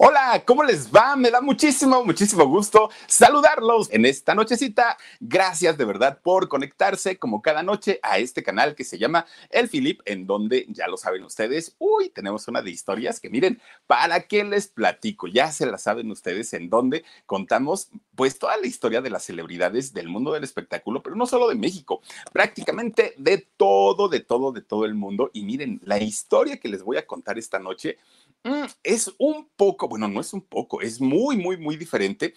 Hola, ¿cómo les va? Me da muchísimo, muchísimo gusto saludarlos en esta nochecita. Gracias de verdad por conectarse como cada noche a este canal que se llama El Filip, en donde ya lo saben ustedes. Uy, tenemos una de historias que miren, ¿para qué les platico? Ya se la saben ustedes en donde contamos pues toda la historia de las celebridades del mundo del espectáculo, pero no solo de México, prácticamente de todo, de todo, de todo el mundo. Y miren, la historia que les voy a contar esta noche es un poco, bueno, no es un poco, es muy, muy, muy diferente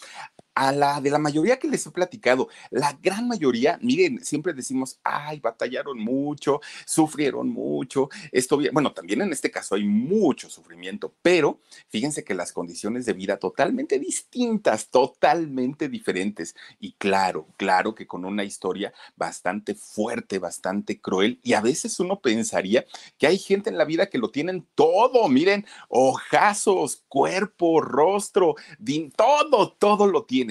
a la de la mayoría que les he platicado. La gran mayoría, miren, siempre decimos, ay, batallaron mucho, sufrieron mucho, esto bien, bueno, también en este caso hay mucho sufrimiento, pero fíjense que las condiciones de vida totalmente distintas, totalmente diferentes. Y claro, claro que con una historia bastante fuerte, bastante cruel, y a veces uno pensaría que hay gente en la vida que lo tienen todo, miren, ojazos, cuerpo, rostro, todo, todo lo tienen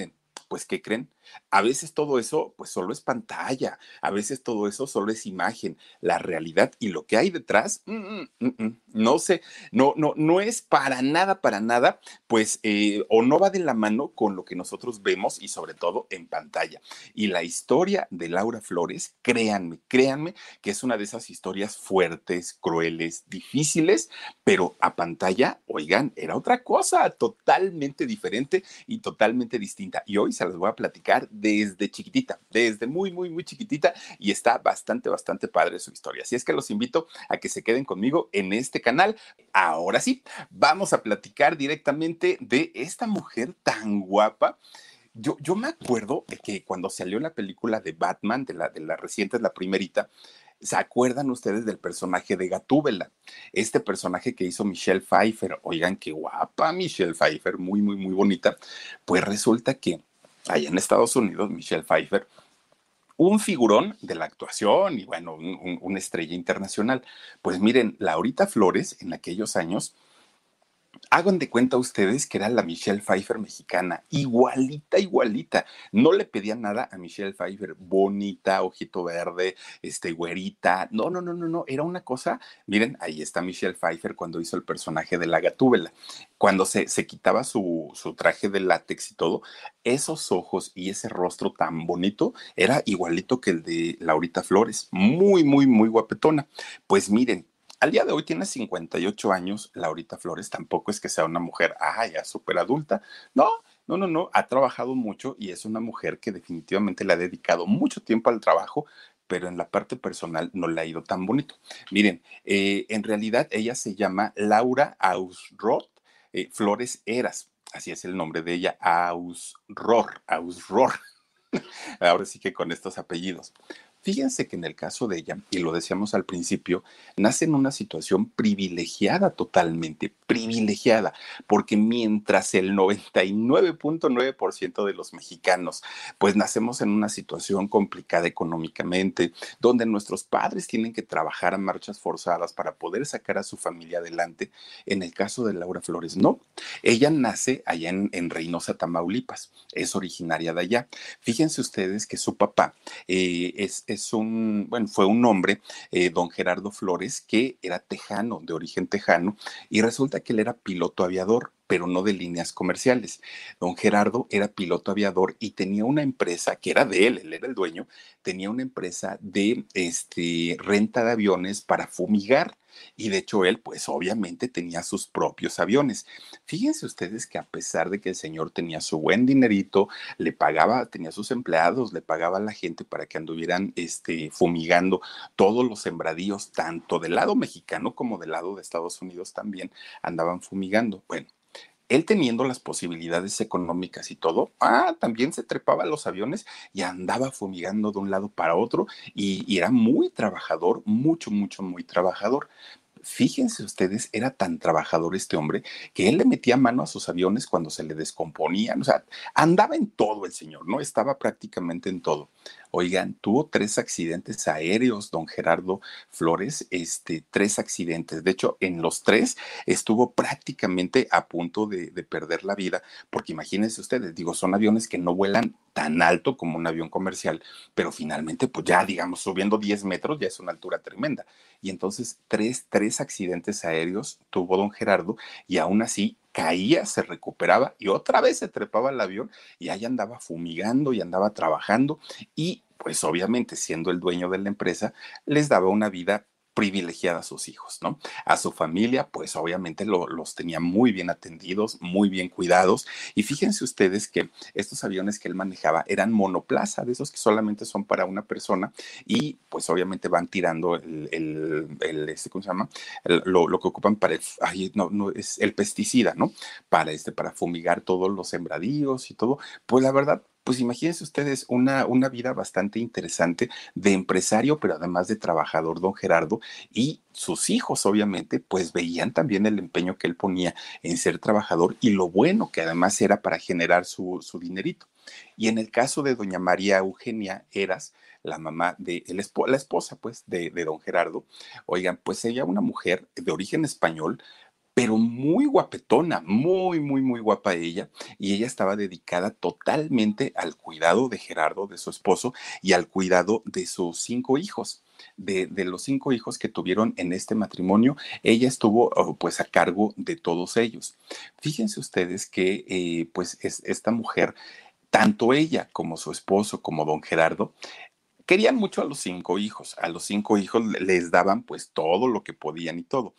pues, ¿qué creen? A veces todo eso, pues solo es pantalla, a veces todo eso solo es imagen, la realidad y lo que hay detrás, mm, mm, mm, no sé, no, no, no es para nada, para nada, pues, eh, o no va de la mano con lo que nosotros vemos y sobre todo en pantalla. Y la historia de Laura Flores, créanme, créanme que es una de esas historias fuertes, crueles, difíciles, pero a pantalla, oigan, era otra cosa totalmente diferente y totalmente distinta. Y hoy se las voy a platicar desde chiquitita, desde muy, muy, muy chiquitita y está bastante, bastante padre su historia. Así es que los invito a que se queden conmigo en este canal. Ahora sí, vamos a platicar directamente de esta mujer tan guapa. Yo, yo me acuerdo que cuando salió la película de Batman, de la, de la reciente, la primerita, ¿Se acuerdan ustedes del personaje de Gatúbela? Este personaje que hizo Michelle Pfeiffer. Oigan, qué guapa Michelle Pfeiffer, muy, muy, muy bonita. Pues resulta que allá en Estados Unidos, Michelle Pfeiffer, un figurón de la actuación y bueno, una estrella internacional. Pues miren, Laurita Flores en aquellos años Hagan de cuenta ustedes que era la Michelle Pfeiffer mexicana, igualita, igualita. No le pedía nada a Michelle Pfeiffer, bonita, ojito verde, este, güerita. No, no, no, no, no. Era una cosa. Miren, ahí está Michelle Pfeiffer cuando hizo el personaje de la gatúbela. Cuando se, se quitaba su, su traje de látex y todo, esos ojos y ese rostro tan bonito era igualito que el de Laurita Flores. Muy, muy, muy guapetona. Pues miren, al día de hoy tiene 58 años, Laurita Flores, tampoco es que sea una mujer, ah, ya súper adulta, no, no, no, no, ha trabajado mucho y es una mujer que definitivamente le ha dedicado mucho tiempo al trabajo, pero en la parte personal no le ha ido tan bonito. Miren, eh, en realidad ella se llama Laura Ausroth eh, Flores Eras, así es el nombre de ella, Ausror, Ausror. Ahora sí que con estos apellidos. Fíjense que en el caso de ella, y lo decíamos al principio, nace en una situación privilegiada totalmente, privilegiada, porque mientras el 99.9% de los mexicanos, pues nacemos en una situación complicada económicamente, donde nuestros padres tienen que trabajar a marchas forzadas para poder sacar a su familia adelante, en el caso de Laura Flores, no. Ella nace allá en, Reynosa, Tamaulipas, es originaria de allá. Fíjense ustedes que su papá eh, es es un, bueno, fue un hombre, eh, don Gerardo Flores, que era tejano, de origen tejano, y resulta que él era piloto aviador, pero no de líneas comerciales. Don Gerardo era piloto aviador y tenía una empresa que era de él, él era el dueño, tenía una empresa de este, renta de aviones para fumigar. Y de hecho él, pues obviamente tenía sus propios aviones. Fíjense ustedes que a pesar de que el señor tenía su buen dinerito, le pagaba, tenía sus empleados, le pagaba a la gente para que anduvieran este, fumigando todos los sembradíos, tanto del lado mexicano como del lado de Estados Unidos también andaban fumigando. Bueno, él teniendo las posibilidades económicas y todo, ah, también se trepaba a los aviones y andaba fumigando de un lado para otro y, y, era muy trabajador, mucho, mucho, muy trabajador. Fíjense ustedes, era tan trabajador este hombre que él le metía mano a sus aviones cuando se le descomponían, o sea, andaba en todo el señor, ¿no? Estaba prácticamente en todo. Oigan, tuvo tres accidentes aéreos, don Gerardo Flores, este, tres accidentes. De hecho, en los tres estuvo prácticamente a punto de, de perder la vida, porque imagínense ustedes, digo, son aviones que no vuelan tan alto como un avión comercial, pero finalmente, pues ya, digamos, subiendo 10 metros ya es una altura tremenda. Y entonces, tres, tres accidentes aéreos tuvo don Gerardo y aún así caía, se recuperaba y otra vez se trepaba al avión y ahí andaba fumigando y andaba trabajando y pues obviamente siendo el dueño de la empresa les daba una vida privilegiada a sus hijos, ¿no? A su familia, pues obviamente lo, los tenía muy bien atendidos, muy bien cuidados. Y fíjense ustedes que estos aviones que él manejaba eran monoplaza, de esos que solamente son para una persona y pues obviamente van tirando el, el, este, ¿cómo se llama? Lo, que ocupan para el, ay, no, no, es el pesticida, ¿no? Para este, para fumigar todos los sembradíos y todo. Pues la verdad, pues imagínense ustedes una, una vida bastante interesante de empresario, pero además de trabajador, don Gerardo, y sus hijos, obviamente, pues veían también el empeño que él ponía en ser trabajador y lo bueno que además era para generar su, su dinerito. Y en el caso de doña María Eugenia Eras, la mamá de el la esposa, pues, de, de don Gerardo, oigan, pues ella, una mujer de origen español, pero muy guapetona, muy, muy, muy guapa ella. Y ella estaba dedicada totalmente al cuidado de Gerardo, de su esposo, y al cuidado de sus cinco hijos. De, los cinco hijos que tuvieron en este matrimonio, ella estuvo oh, pues a cargo de todos ellos. Fíjense ustedes que eh, pues es, esta mujer, tanto ella como su esposo, como don Gerardo, querían mucho a los cinco hijos. A los cinco hijos les daban pues todo lo que podían y todo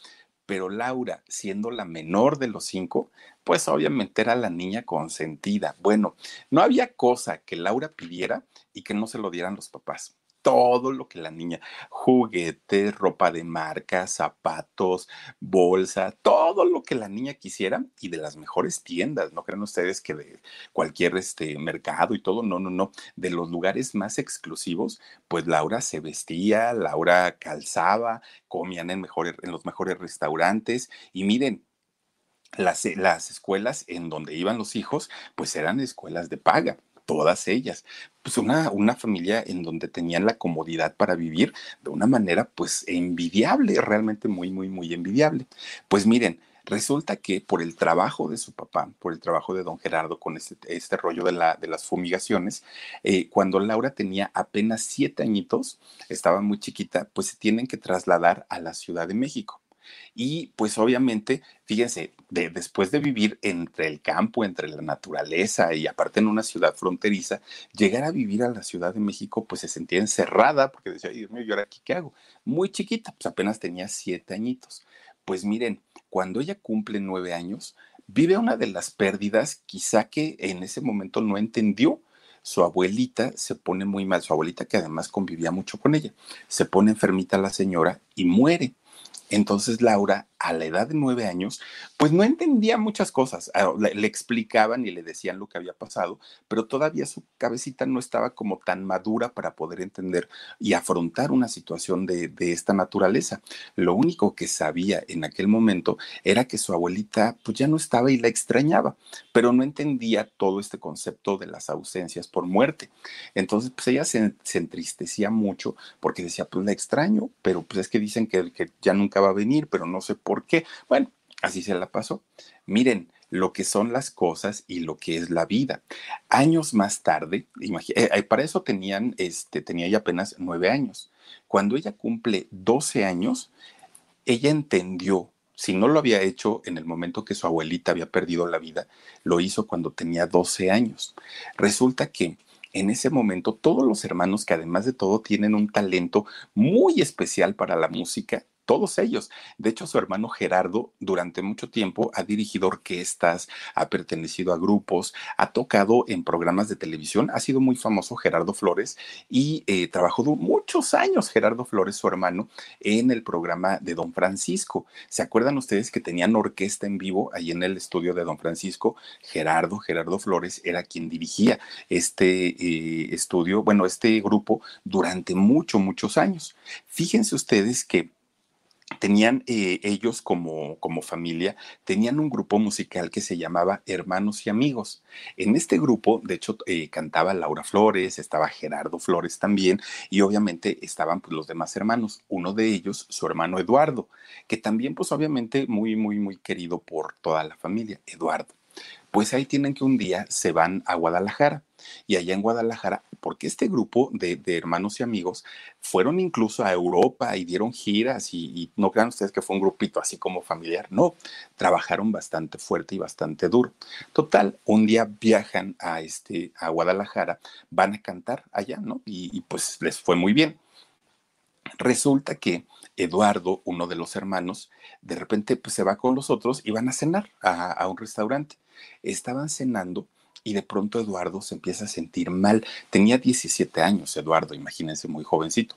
pero Laura, siendo la menor de los cinco, pues obviamente era la niña consentida. Bueno, no había cosa que Laura pidiera y que no se lo dieran los papás todo lo que la niña, juguetes, ropa de marca, zapatos, bolsa, todo lo que la niña quisiera y de las mejores tiendas, no creen ustedes que de cualquier este mercado y todo, no, no, no, de los lugares más exclusivos, pues Laura se vestía, Laura calzaba, comían en, mejores, en los mejores restaurantes y miren, las, las escuelas en donde iban los hijos, pues eran escuelas de paga todas ellas. Pues una, una familia en donde tenían la comodidad para vivir de una manera pues envidiable, realmente muy, muy, muy envidiable. Pues miren, Resulta que por el trabajo de su papá, por el trabajo de don Gerardo con este, este rollo de, la, de las fumigaciones, eh, cuando Laura tenía apenas siete añitos, estaba muy chiquita, pues se tienen que trasladar a la Ciudad de México. Y pues obviamente, fíjense, de, después de vivir entre el campo, entre la naturaleza y aparte en una ciudad fronteriza, llegar a vivir a la Ciudad de México, pues se sentía encerrada porque decía, Dios mío, ¿yo ahora aquí qué hago? Muy chiquita, pues apenas tenía siete añitos. Pues miren, cuando ella cumple nueve años, vive una de las pérdidas quizá que en ese momento no entendió, su abuelita se pone muy mal, su abuelita que además convivía mucho con ella, se pone enfermita la señora y muere. Entonces Laura, a la edad de nueve años, pues no entendía muchas cosas. Ah, le, explicaban y le decían lo que había pasado, pero todavía su cabecita no estaba como tan madura para poder entender y afrontar una situación de, de esta naturaleza. Lo único que sabía en aquel momento era que su abuelita pues ya no estaba y la extrañaba, pero no entendía todo este concepto de las ausencias por muerte. Entonces, pues ella se, se entristecía mucho porque decía, pues la extraño, pero pues es que dicen que, que ya nunca va a venir, pero no sé por qué. Bueno, así se la pasó. Miren lo que son las cosas y lo que es la vida. Años más tarde, eh, eh, para eso tenían, este, tenía ella apenas nueve años. Cuando ella cumple 12 años, ella entendió si no lo había hecho en el momento que su abuelita había perdido la vida, lo hizo cuando tenía 12 años. Resulta que en ese momento todos los hermanos que además de todo tienen un talento muy especial para la música, todos ellos. De hecho, su hermano Gerardo durante mucho tiempo ha dirigido orquestas, ha pertenecido a grupos, ha tocado en programas de televisión, ha sido muy famoso Gerardo Flores y eh, trabajó muchos años Gerardo Flores, su hermano, en el programa de Don Francisco. ¿Se acuerdan ustedes que tenían orquesta en vivo ahí en el estudio de Don Francisco? Gerardo, Gerardo Flores era quien dirigía este eh, estudio, bueno, este grupo durante muchos, muchos años. Fíjense ustedes que tenían eh, ellos como, como familia, tenían un grupo musical que se llamaba Hermanos y Amigos. En este grupo, de hecho, eh, cantaba Laura Flores, estaba Gerardo Flores también, y obviamente estaban pues, los demás hermanos. Uno de ellos, su hermano Eduardo, que también, pues obviamente, muy, muy, muy querido por toda la familia, Eduardo. Pues ahí tienen que un día se van a Guadalajara y allá en Guadalajara, porque este grupo de, hermanos y amigos fueron incluso a Europa y dieron giras y, no crean ustedes que fue un grupito así como familiar, no, trabajaron bastante fuerte y bastante duro. Total, un día viajan a, este, a Guadalajara, van a cantar allá, ¿no? Y, pues les fue muy bien. Resulta que Eduardo, uno de los hermanos, de repente pues, se va con los otros y van a cenar a un restaurante. Estaban cenando y de pronto Eduardo se empieza a sentir mal. Tenía 17 años, Eduardo, imagínense, muy jovencito.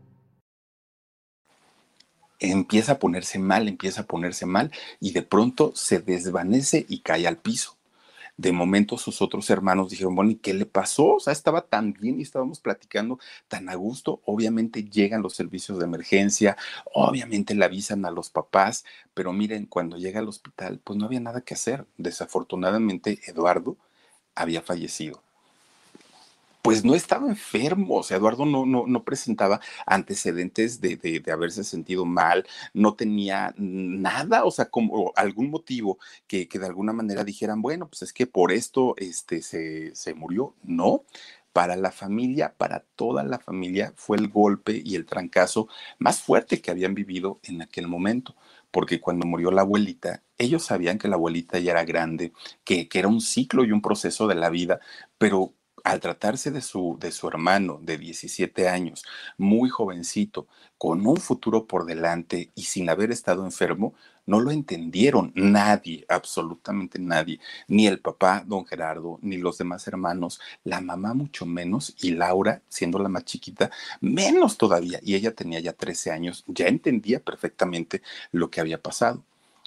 empieza a ponerse mal, empieza a ponerse mal y de pronto se desvanece y cae al piso. De momento sus otros hermanos dijeron, bueno, ¿y qué le pasó? O sea, estaba tan bien y estábamos platicando tan a gusto. Obviamente llegan los servicios de emergencia, obviamente le avisan a los papás, pero miren, cuando llega al hospital, pues no había nada que hacer. Desafortunadamente, Eduardo había fallecido pues no estaba enfermo, o sea, Eduardo no, no, no presentaba antecedentes de, de, haberse sentido mal, no tenía nada, o sea, como algún motivo que, que, de alguna manera dijeran, bueno, pues es que por esto este, se, se murió, no. Para la familia, para toda la familia, fue el golpe y el trancazo más fuerte que habían vivido en aquel momento porque cuando murió la abuelita, ellos sabían que la abuelita ya era grande, que, que, era un ciclo y un proceso de la vida, pero al tratarse de su, de su hermano de 17 años, muy jovencito, con un futuro por delante y sin haber estado enfermo, no lo entendieron nadie, absolutamente nadie, ni el papá, don Gerardo, ni los demás hermanos, la mamá mucho menos, y Laura, siendo la más chiquita, menos todavía, y ella tenía ya 13 años, ya entendía perfectamente lo que había pasado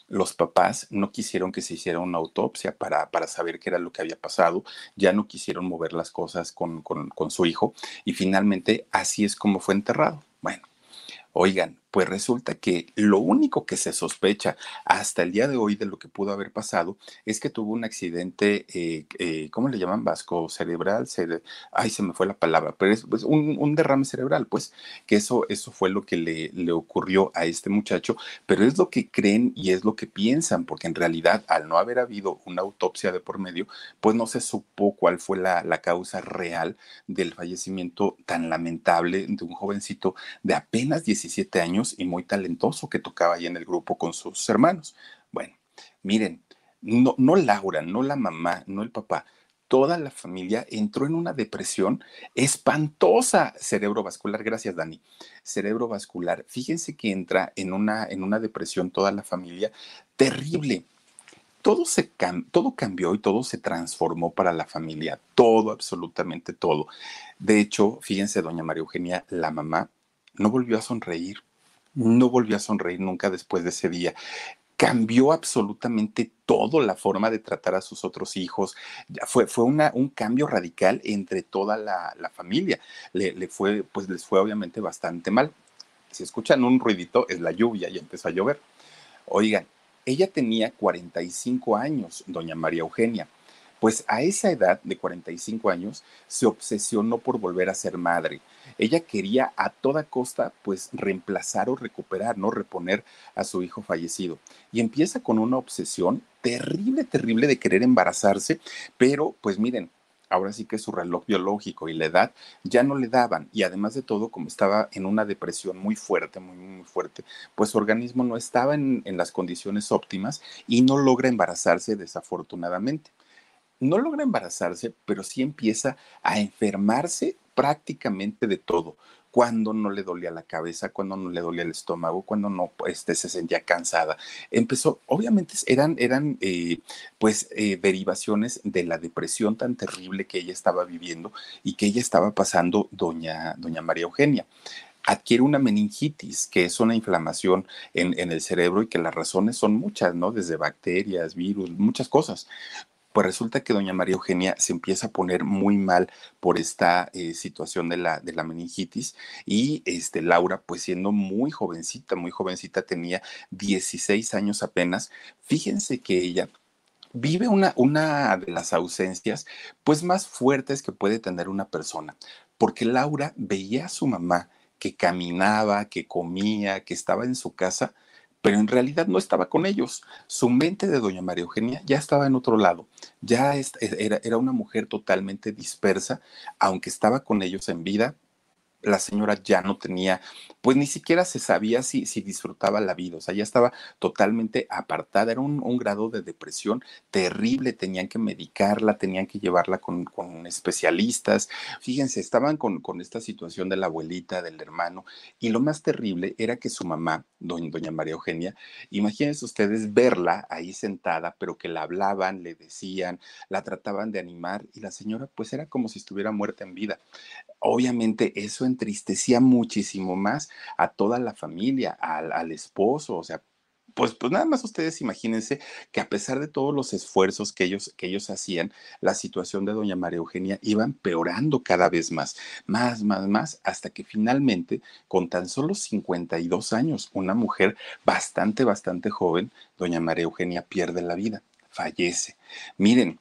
los papás no quisieron que se hiciera una autopsia para, para, saber qué era lo que había pasado, ya no quisieron mover las cosas con, con, con su hijo y finalmente así es como fue enterrado. Bueno, oigan, pues resulta que lo único que se sospecha hasta el día de hoy de lo que pudo haber pasado es que tuvo un accidente, eh, eh, ¿cómo le llaman? Vasco cerebral, ay, se me fue la palabra, pero es pues, un, derrame cerebral, pues, que eso, eso fue lo que le, le ocurrió a este muchacho, pero es lo que creen y es lo que piensan, porque en realidad al no haber habido una autopsia de por medio, pues no se supo cuál fue la, la causa real del fallecimiento tan lamentable de un jovencito de apenas 17 años y muy talentoso que tocaba ahí en el grupo con sus hermanos. Bueno, miren, no, no Laura, no la mamá, no el papá, toda la familia entró en una depresión espantosa cerebrovascular. Gracias, Dani. Cerebrovascular. Fíjense que entra en una, en una depresión toda la familia terrible. Todo, se todo cambió y todo se transformó para la familia. Todo, absolutamente todo. De hecho, fíjense, doña María Eugenia, la mamá no volvió a sonreír no volvió a sonreír nunca después de ese día cambió absolutamente todo la forma de tratar a sus otros hijos. Fue, fue un cambio radical entre toda la, familia. Le, fue, pues les fue obviamente bastante mal. Si escuchan un ruidito, es la lluvia y empezó a llover. Oigan, Ella tenía 45 años, doña María Eugenia. Pues a esa edad de 45 años se obsesionó por volver a ser madre. Ella quería a toda costa pues reemplazar o recuperar, no reponer a su hijo fallecido. Y empieza con una obsesión terrible, terrible de querer embarazarse, pero pues miren, ahora sí que su reloj biológico y la edad ya no le daban. Y además de todo, como estaba en una depresión muy fuerte, muy, muy fuerte, pues su organismo no estaba en, en las condiciones óptimas y no logra embarazarse desafortunadamente. No logra embarazarse, pero sí empieza a enfermarse prácticamente de todo cuando no le dolía la cabeza, cuando no le dolía el estómago, cuando no este, se sentía cansada. Empezó, obviamente eran, eran eh, pues eh, derivaciones de la depresión tan terrible que ella estaba viviendo y que ella estaba pasando doña, doña María Eugenia adquiere una meningitis, que es una inflamación en, en, el cerebro y que las razones son muchas, ¿no? Desde bacterias, virus, muchas cosas pues resulta que doña María Eugenia se empieza a poner muy mal por esta eh, situación de la, de la meningitis y este, Laura, pues siendo muy jovencita, muy jovencita, tenía 16 años apenas, fíjense que ella vive una, una de las ausencias pues más fuertes que puede tener una persona, porque Laura veía a su mamá que caminaba, que comía, que estaba en su casa, pero en realidad no estaba con ellos. Su mente de doña María Eugenia ya estaba en otro lado, ya e, era, era una mujer totalmente dispersa, aunque estaba con ellos en vida, la señora ya no tenía, pues ni siquiera se sabía si, si disfrutaba la vida, o sea, ya estaba totalmente apartada, era un, grado de depresión terrible, tenían que medicarla, tenían que llevarla con, especialistas, fíjense, estaban con, con, esta situación de la abuelita, del hermano, y lo más terrible era que su mamá, doña, doña María Eugenia, imagínense ustedes verla ahí sentada, pero que la hablaban, le decían, la trataban de animar, y la señora pues era como si estuviera muerta en vida. Obviamente eso entristecía muchísimo más a toda la familia, al, esposo, o sea, pues, pues nada más ustedes imagínense que a pesar de todos los esfuerzos que ellos, que ellos hacían, la situación de doña María Eugenia iba empeorando cada vez más, más, más, más, hasta que finalmente, con tan solo 52 años, una mujer bastante, bastante joven, doña María Eugenia pierde la vida, fallece. Miren,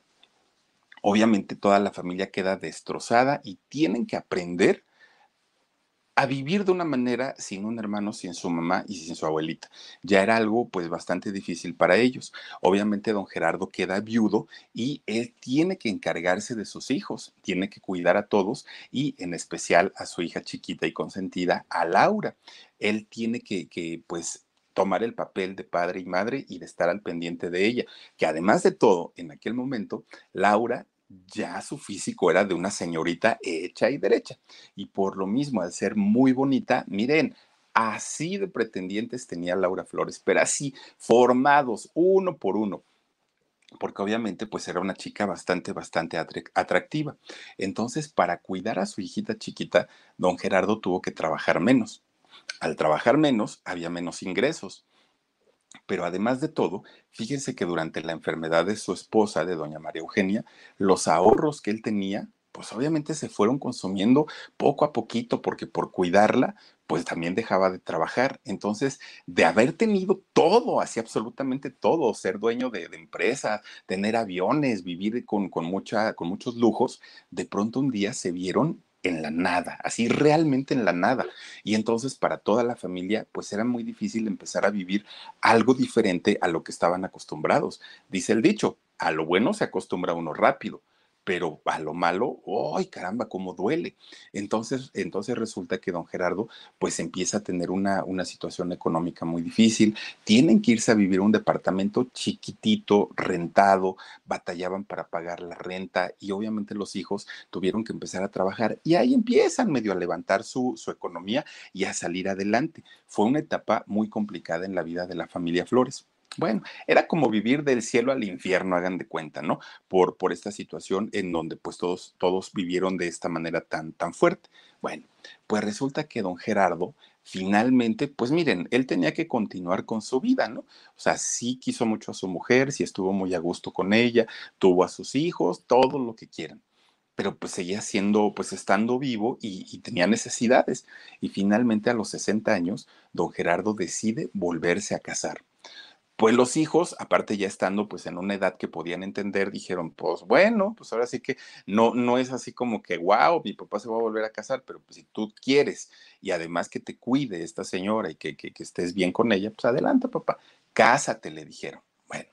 obviamente toda la familia queda destrozada y tienen que aprender a vivir de una manera sin un hermano, sin su mamá y sin su abuelita. Ya era algo pues bastante difícil para ellos. Obviamente don Gerardo queda viudo y él tiene que encargarse de sus hijos, tiene que cuidar a todos y en especial a su hija chiquita y consentida, a Laura. Él tiene que, que pues tomar el papel de padre y madre y de estar al pendiente de ella, que además de todo, en aquel momento, Laura ya su físico era de una señorita hecha y derecha. Y por lo mismo, al ser muy bonita, miren, así de pretendientes tenía Laura Flores, pero así formados uno por uno porque obviamente pues era una chica bastante, bastante atractiva. Entonces, para cuidar a su hijita chiquita, don Gerardo tuvo que trabajar menos. Al trabajar menos, había menos ingresos. Pero además de todo, fíjense que durante la enfermedad de su esposa, de doña María Eugenia, los ahorros que él tenía, pues obviamente se fueron consumiendo poco a poquito, porque por cuidarla, pues también dejaba de trabajar. Entonces, de haber tenido todo, así absolutamente todo, ser dueño de, de empresa, tener aviones, vivir con, con, mucha, con muchos lujos, de pronto un día se vieron en la nada, así realmente en la nada. Y entonces para toda la familia, pues era muy difícil empezar a vivir algo diferente a lo que estaban acostumbrados. Dice el dicho, a lo bueno se acostumbra uno rápido, pero a lo malo, ¡ay caramba, cómo duele! Entonces, entonces resulta que don Gerardo pues empieza a tener una, una situación económica muy difícil, tienen que irse a vivir un departamento chiquitito, rentado, batallaban para pagar la renta y obviamente los hijos tuvieron que empezar a trabajar y ahí empiezan medio a levantar su, su economía y a salir adelante. Fue una etapa muy complicada en la vida de la familia Flores. Bueno, era como vivir del cielo al infierno, hagan de cuenta, ¿no? Por, por esta situación en donde pues todos, todos vivieron de esta manera tan, tan fuerte. Bueno, pues resulta que don Gerardo finalmente, pues miren, él tenía que continuar con su vida, ¿no? O sea, sí quiso mucho a su mujer, sí estuvo muy a gusto con ella, tuvo a sus hijos, todo lo que quieran pero pues seguía siendo, pues estando vivo y, y, tenía necesidades. Y finalmente a los 60 años, don Gerardo decide volverse a casar Pues los hijos, aparte ya estando pues en una edad que podían entender, dijeron, pues bueno, pues ahora sí que no, no es así como que, wow, mi papá se va a volver a casar, pero pues si tú quieres y además que te cuide esta señora y que, que, estés bien con ella, pues adelante papá, cásate, le dijeron. Bueno,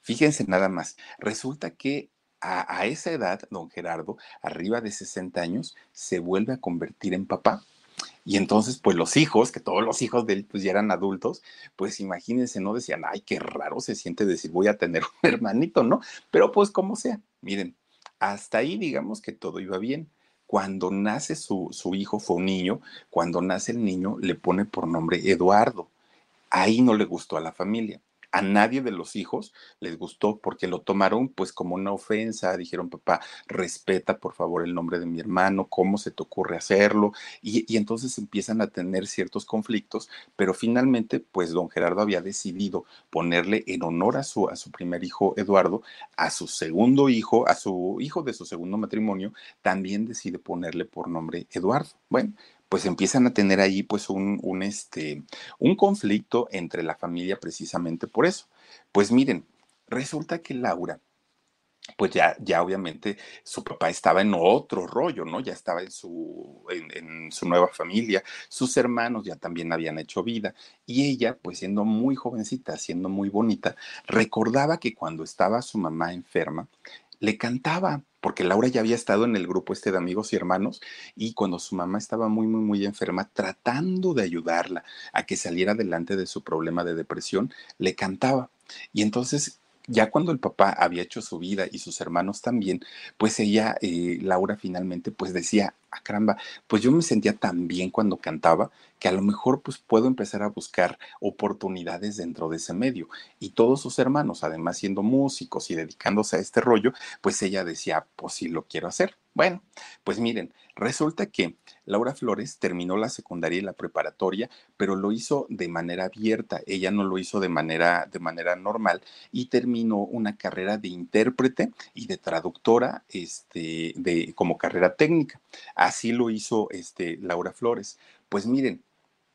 fíjense nada más, resulta que a, esa edad, don Gerardo, arriba de 60 años, se vuelve a convertir en papá. Y entonces, pues los hijos, que todos los hijos de él pues ya eran adultos, pues imagínense, no decían, ay, qué raro se siente decir voy a tener un hermanito, ¿no? Pero pues como sea, miren, hasta ahí digamos que todo iba bien. Cuando nace su, su hijo, fue un niño, cuando nace el niño le pone por nombre Eduardo. Ahí no le gustó a la familia a nadie de los hijos les gustó porque lo tomaron pues como una ofensa, dijeron papá, respeta por favor el nombre de mi hermano, cómo se te ocurre hacerlo, y, y, entonces empiezan a tener ciertos conflictos, pero finalmente pues don Gerardo había decidido ponerle en honor a su, a su primer hijo Eduardo, a su segundo hijo, a su hijo de su segundo matrimonio, también decide ponerle por nombre Eduardo. Bueno, pues empiezan a tener ahí pues un, este, un conflicto entre la familia precisamente por eso. Pues miren, resulta que Laura, pues ya, ya obviamente su papá estaba en otro rollo, ¿no? Ya estaba en su, en, su nueva familia, sus hermanos ya también habían hecho vida y ella, pues siendo muy jovencita, siendo muy bonita, recordaba que cuando estaba su mamá enferma, le cantaba, porque Laura ya había estado en el grupo este de amigos y hermanos y cuando su mamá estaba muy, muy, muy enferma, tratando de ayudarla a que saliera adelante de su problema de depresión, le cantaba. Y entonces ya cuando el papá había hecho su vida y sus hermanos también, pues ella, eh, Laura, finalmente, pues decía, ah, caramba, pues yo me sentía tan bien cuando cantaba que a lo mejor pues puedo empezar a buscar oportunidades dentro de ese medio. Y todos sus hermanos, además siendo músicos y dedicándose a este rollo, pues ella decía, pues sí lo quiero hacer. Bueno, pues miren, resulta que Laura Flores terminó la secundaria y la preparatoria, pero lo hizo de manera abierta, ella no lo hizo de manera, de manera normal y terminó una carrera de intérprete y de traductora este, de, como carrera técnica. Así lo hizo este, Laura Flores. Pues miren,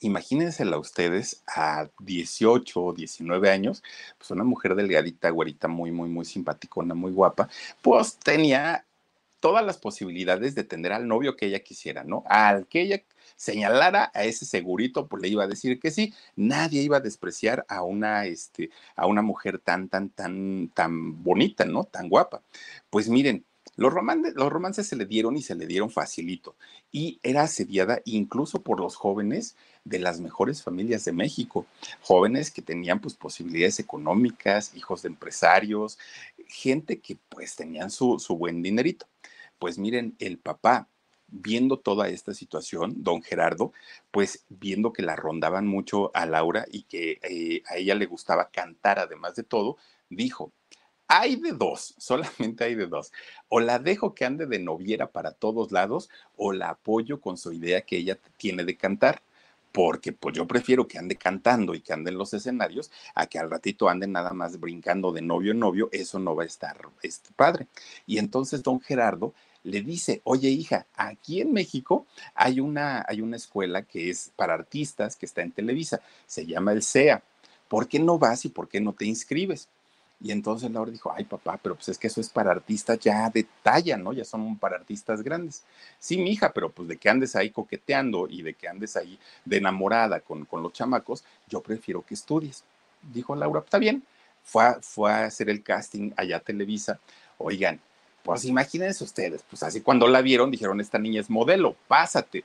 Imagínensela ustedes a 18 o 19 años, pues una mujer delgadita, güerita, muy, muy, muy simpaticona, muy guapa, pues tenía todas las posibilidades de tener al novio que ella quisiera, ¿no? Al que ella señalara a ese segurito, pues le iba a decir que sí. Nadie iba a despreciar a una, este, a una mujer tan, tan, tan, tan bonita, ¿no? Tan guapa. Pues miren, los romances, los romances se le dieron y se le dieron facilito. Y era asediada incluso por los jóvenes de las mejores familias de México. Jóvenes que tenían pues posibilidades económicas, hijos de empresarios, gente que pues tenían su, su buen dinerito. Pues miren, el papá, viendo toda esta situación, don Gerardo, pues viendo que la rondaban mucho a Laura y que eh, a ella le gustaba cantar además de todo, dijo, hay de dos, solamente hay de dos. O la dejo que ande de noviera para todos lados o la apoyo con su idea que ella tiene de cantar. Porque pues yo prefiero que ande cantando y que ande en los escenarios a que al ratito ande nada más brincando de novio en novio, eso no va a estar padre. Y entonces don Gerardo le dice, oye hija, aquí en México hay una, hay una escuela que es para artistas que está en Televisa, se llama el CEA. ¿Por qué no vas y por qué no te inscribes? Y entonces Laura dijo, ay papá, pero pues es que eso es para artistas ya de talla, ¿no? Ya son para artistas grandes. Sí, mi hija, pero pues de que andes ahí coqueteando y de que andes ahí de enamorada con, con los chamacos, yo prefiero que estudies. Dijo Laura, está bien. Fue a, fue a hacer el casting allá a Televisa. Oigan, pues imagínense ustedes, pues así cuando la vieron dijeron, esta niña es modelo, pásate.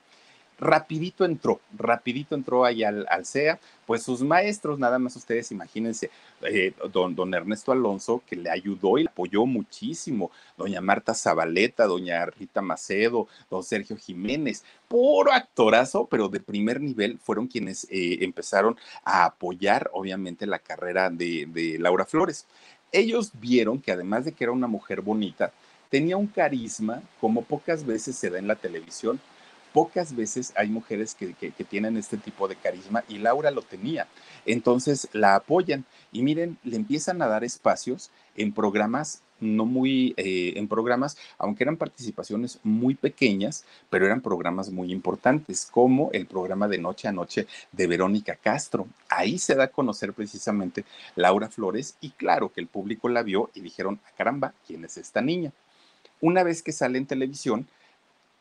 Rapidito entró, rapidito entró ahí al, al CEA, pues sus maestros, nada más ustedes imagínense, eh, don, don Ernesto Alonso, que le ayudó y le apoyó muchísimo, doña Marta Zabaleta, doña Rita Macedo, don Sergio Jiménez, puro actorazo, pero de primer nivel, fueron quienes eh, empezaron a apoyar, obviamente, la carrera de, de Laura Flores. Ellos vieron que además de que era una mujer bonita, tenía un carisma como pocas veces se da en la televisión pocas veces hay mujeres que, tienen este tipo de carisma y Laura lo tenía. Entonces la apoyan y miren, le empiezan a dar espacios en programas no muy eh, en programas, aunque eran participaciones muy pequeñas, pero eran programas muy importantes, como el programa de Noche a Noche de Verónica Castro. Ahí se da a conocer precisamente Laura Flores y claro que el público la vio y dijeron, ah, caramba, ¿quién es esta niña? Una vez que sale en televisión,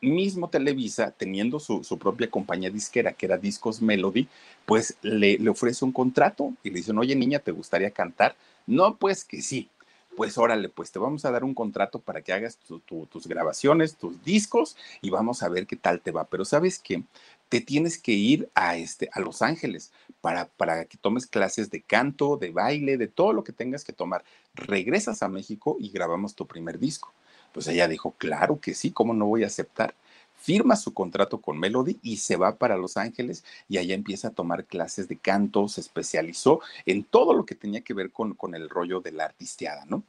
mismo Televisa, teniendo su, propia compañía disquera, que era Discos Melody, pues le, le, ofrece un contrato y le dicen, oye niña, ¿te gustaría cantar? No, pues que sí. Pues órale, pues te vamos a dar un contrato para que hagas tus grabaciones, tus discos y vamos a ver qué tal te va. Pero sabes qué, te tienes que ir a, este, a Los Ángeles para, para que tomes clases de canto, de baile, de todo lo que tengas que tomar. Regresas a México y grabamos tu primer disco. Pues ella dijo, claro que sí, ¿cómo no voy a aceptar? Firma su contrato con Melody y se va para Los Ángeles y allá empieza a tomar clases de canto, se especializó en todo lo que tenía que ver con, con el rollo de la artisteada, ¿no?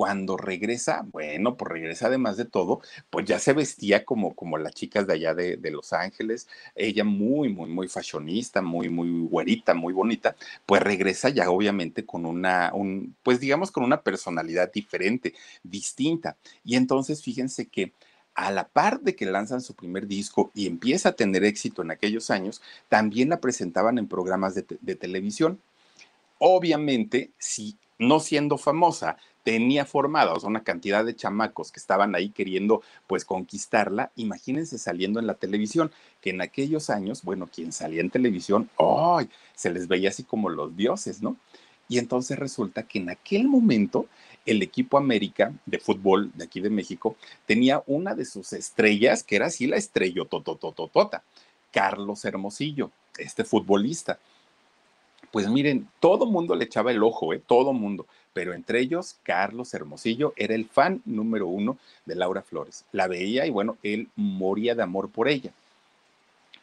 Cuando regresa, bueno, pues regresa además de todo, pues ya se vestía como, como las chicas de allá de, Los Ángeles, ella muy, muy, muy fashionista, muy, muy güerita, muy bonita, pues regresa ya obviamente con una, un, pues digamos con una personalidad diferente, distinta. Y entonces fíjense que a la par de que lanzan su primer disco y empieza a tener éxito en aquellos años, también la presentaban en programas de, de televisión. Obviamente, si no siendo famosa, tenía formados una cantidad de chamacos que estaban ahí queriendo pues conquistarla, imagínense saliendo en la televisión, que en aquellos años, bueno, quien salía en televisión, ¡ay! se les veía así como los dioses, ¿no? Y entonces resulta que en aquel momento el equipo América de fútbol de aquí de México tenía una de sus estrellas, que era así la estrella Carlos Hermosillo, este futbolista. Pues miren, todo mundo le echaba el ojo, ¿eh? Todo mundo pero entre ellos Carlos Hermosillo era el fan número uno de Laura Flores. La veía y bueno, él moría de amor por ella.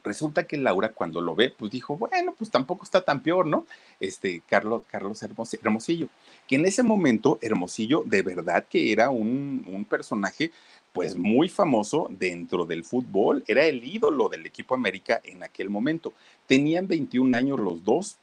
Resulta que Laura cuando lo ve, pues dijo, bueno, pues tampoco está tan peor, ¿no? Este Carlos, Carlos Hermosillo, que en ese momento Hermosillo de verdad que era un, un personaje pues muy famoso dentro del fútbol, era el ídolo del equipo América en aquel momento. Tenían 21 años los dos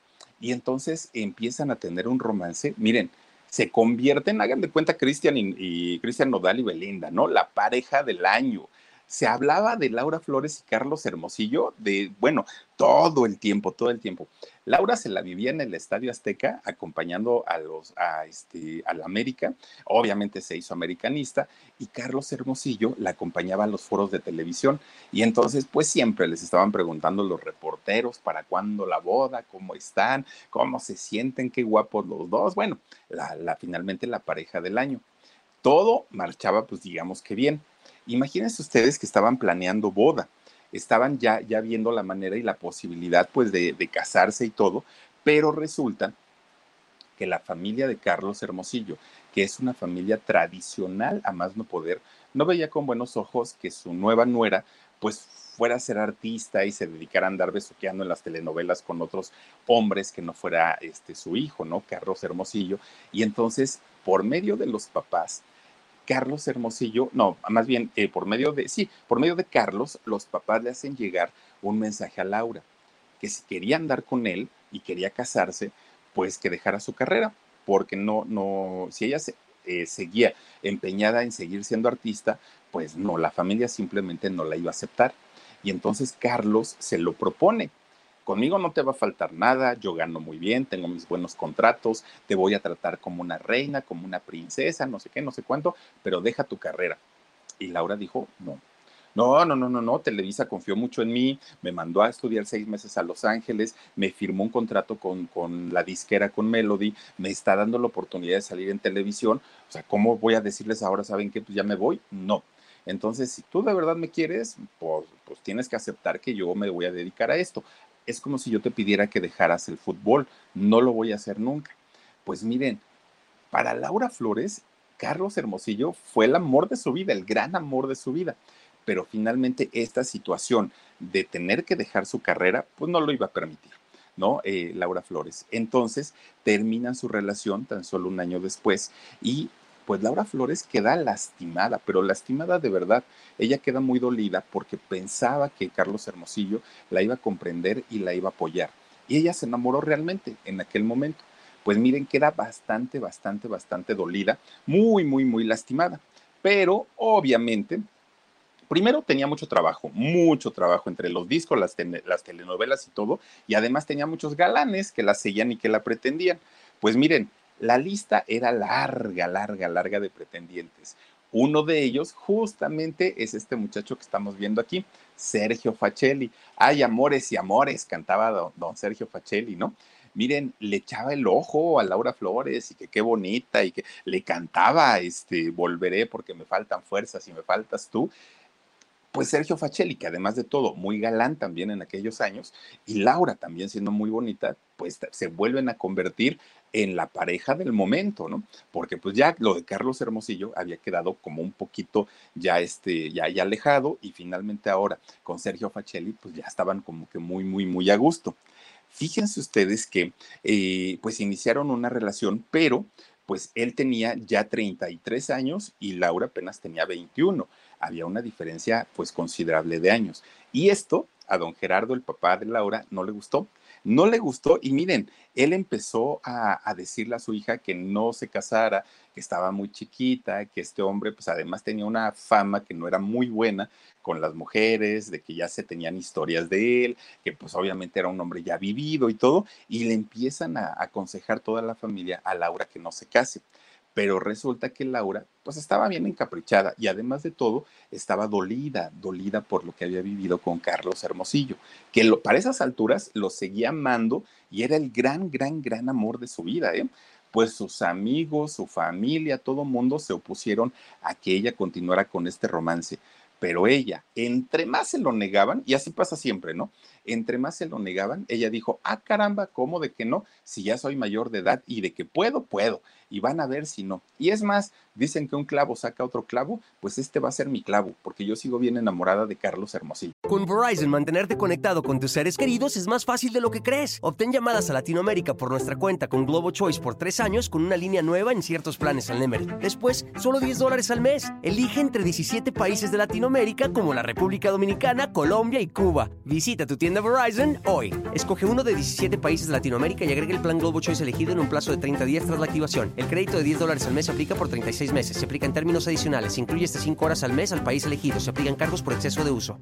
y entonces empiezan a tener un romance. Miren, se convierten, hagan de cuenta Cristian y, Cristian Nodal y Belinda, ¿no? La pareja del año. Se hablaba de Laura Flores y Carlos Hermosillo de, bueno, todo el tiempo, todo el tiempo. Laura se la vivía en el Estadio Azteca acompañando a los a este a la América, obviamente se hizo americanista y Carlos Hermosillo la acompañaba a los foros de televisión y entonces pues siempre les estaban preguntando los reporteros para cuándo la boda, cómo están, cómo se sienten, qué guapos los dos, bueno, la, la finalmente la pareja del año. Todo marchaba pues digamos que bien. Imagínense ustedes que estaban planeando boda estaban ya, ya viendo la manera y la posibilidad pues de, casarse y todo, pero resulta que la familia de Carlos Hermosillo, que es una familia tradicional a más no poder, no veía con buenos ojos que su nueva nuera pues fuera a ser artista y se dedicara a andar besuqueando en las telenovelas con otros hombres que no fuera este su hijo, ¿no? Carlos Hermosillo. Y entonces, por medio de los papás, Carlos Hermosillo, no, más bien eh, por medio de, sí, por medio de Carlos, los papás le hacen llegar un mensaje a Laura, que si quería andar con él y quería casarse, pues que dejara su carrera, porque no, no, si ella eh, seguía empeñada en seguir siendo artista, pues no, la familia simplemente no la iba a aceptar. Y entonces Carlos se lo propone conmigo no te va a faltar nada, yo gano muy bien, tengo mis buenos contratos, te voy a tratar como una reina, como una princesa, no sé qué, no sé cuánto, pero deja tu carrera. Y Laura dijo, no. No, no, no, no, no, Televisa confió mucho en mí, me mandó a estudiar seis meses a Los Ángeles, me firmó un contrato con, con la disquera, con Melody, me está dando la oportunidad de salir en televisión, o sea, ¿cómo voy a decirles ahora, saben qué, pues ya me voy? No. Entonces, si tú de verdad me quieres, pues, pues tienes que aceptar que yo me voy a dedicar a esto. Es como si yo te pidiera que dejaras el fútbol. No lo voy a hacer nunca. Pues miren, para Laura Flores, Carlos Hermosillo fue el amor de su vida, el gran amor de su vida. Pero finalmente esta situación de tener que dejar su carrera, pues no lo iba a permitir. ¿no? Eh, Laura Flores. Entonces terminan su relación tan solo un año después y pues Laura Flores queda lastimada, pero lastimada de verdad. Ella queda muy dolida porque pensaba que Carlos Hermosillo la iba a comprender y la iba a apoyar. Y ella se enamoró realmente en aquel momento. Pues miren, queda bastante, bastante, bastante dolida, muy, muy, muy lastimada. Pero obviamente primero tenía mucho trabajo, mucho trabajo entre los discos, las, telenovelas y todo, y además tenía muchos galanes que la seguían y que la pretendían. Pues miren, la lista era larga, larga, larga de pretendientes. Uno de ellos justamente es este muchacho que estamos viendo aquí, Sergio Facelli. Ay, amores y amores, cantaba don, Sergio Facelli, ¿no? miren, le echaba el ojo a Laura Flores y que qué bonita y que le cantaba, este, volveré porque me faltan fuerzas y me faltas tú pues Sergio Facelli, que además de todo, muy galán también en aquellos años, y Laura también siendo muy bonita, pues se vuelven a convertir en la pareja del momento, ¿no? Porque pues ya lo de Carlos Hermosillo había quedado como un poquito ya este, ya, ya alejado, y finalmente ahora con Sergio Facelli, pues ya estaban como que muy, muy, muy a gusto. Fíjense ustedes que eh, pues iniciaron una relación, pero pues él tenía ya 33 años y Laura apenas tenía 21 había una diferencia pues considerable de años. Y esto a don Gerardo, el papá de Laura, no le gustó. No le gustó y miren, él empezó a, decirle a su hija que no se casara, que estaba muy chiquita, que este hombre pues además tenía una fama que no era muy buena con las mujeres, de que ya se tenían historias de él, que pues obviamente era un hombre ya vivido y todo, y le empiezan a aconsejar toda la familia a Laura que no se case pero resulta que Laura pues estaba bien encaprichada y además de todo estaba dolida, dolida por lo que había vivido con Carlos Hermosillo, que para esas alturas lo seguía amando y era el gran, gran, gran amor de su vida, ¿eh? Pues sus amigos, su familia, todo mundo se opusieron a que ella continuara con este romance. Pero ella, entre más se lo negaban, y así pasa siempre, ¿no? Entre más se lo negaban, ella dijo, ah, caramba, ¿cómo de que no? Si ya soy mayor de edad y de que puedo, puedo. Y van a ver si no. Y es más, dicen que un clavo saca otro clavo, pues este va a ser mi clavo, porque yo sigo bien enamorada de Carlos Hermosillo. Con Verizon, mantenerte conectado con tus seres queridos es más fácil de lo que crees. Obtén llamadas a Latinoamérica por nuestra cuenta con Globo Choice por tres años con una línea nueva en ciertos planes al Nemer. Después, solo 10 dólares al mes. Elige entre 17 países de Latinoamérica como la República Dominicana, Colombia y Cuba. Visita tu tienda Verizon hoy. Escoge uno de 17 países de Latinoamérica y agrega el plan Globo Choice elegido en un plazo de 30 días tras la activación. El crédito de 10 dólares al mes se aplica por 36 meses. Se aplica en términos adicionales. Se incluye hasta 5 horas al mes al país elegido. Se aplican cargos por exceso de uso.